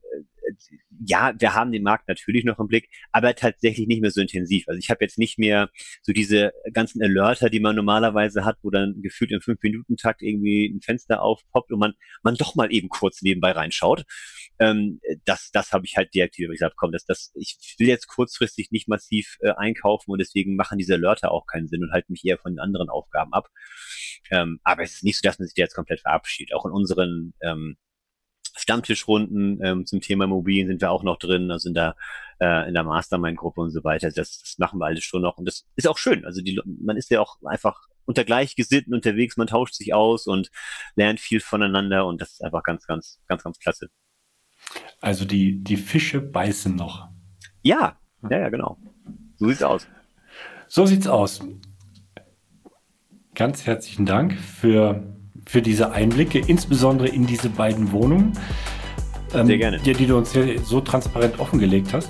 ja, wir haben den Markt natürlich noch im Blick, aber tatsächlich nicht mehr so intensiv. Also ich habe jetzt nicht mehr so diese ganzen Alerter, die man normalerweise hat, wo dann gefühlt im 5-Minuten-Takt irgendwie ein Fenster aufpoppt und man, man doch mal eben kurz nebenbei reinschaut. Ähm, das das habe ich halt deaktiviert. Ich gesagt, komm, das, das, ich will jetzt kurzfristig nicht massiv äh, einkaufen und deswegen machen diese Alerter auch keinen Sinn und halten mich eher von den anderen Aufgaben ab. Ähm, aber es ist nicht so, dass man sich da jetzt komplett verabschiedet. Auch in unseren ähm, Stammtischrunden ähm, zum Thema Immobilien sind wir auch noch drin, also in der, äh, in der Mastermind-Gruppe und so weiter. Das, das machen wir alles schon noch und das ist auch schön. Also die, man ist ja auch einfach unter Gleichgesinnten unterwegs, man tauscht sich aus und lernt viel voneinander und das ist einfach ganz, ganz, ganz, ganz klasse. Also die, die Fische beißen noch. Ja, ja, ja, genau. So sieht's aus. So sieht's aus. Ganz herzlichen Dank für für diese Einblicke, insbesondere in diese beiden Wohnungen. Ähm, Sehr gerne. Die, die du uns hier so transparent offengelegt hast.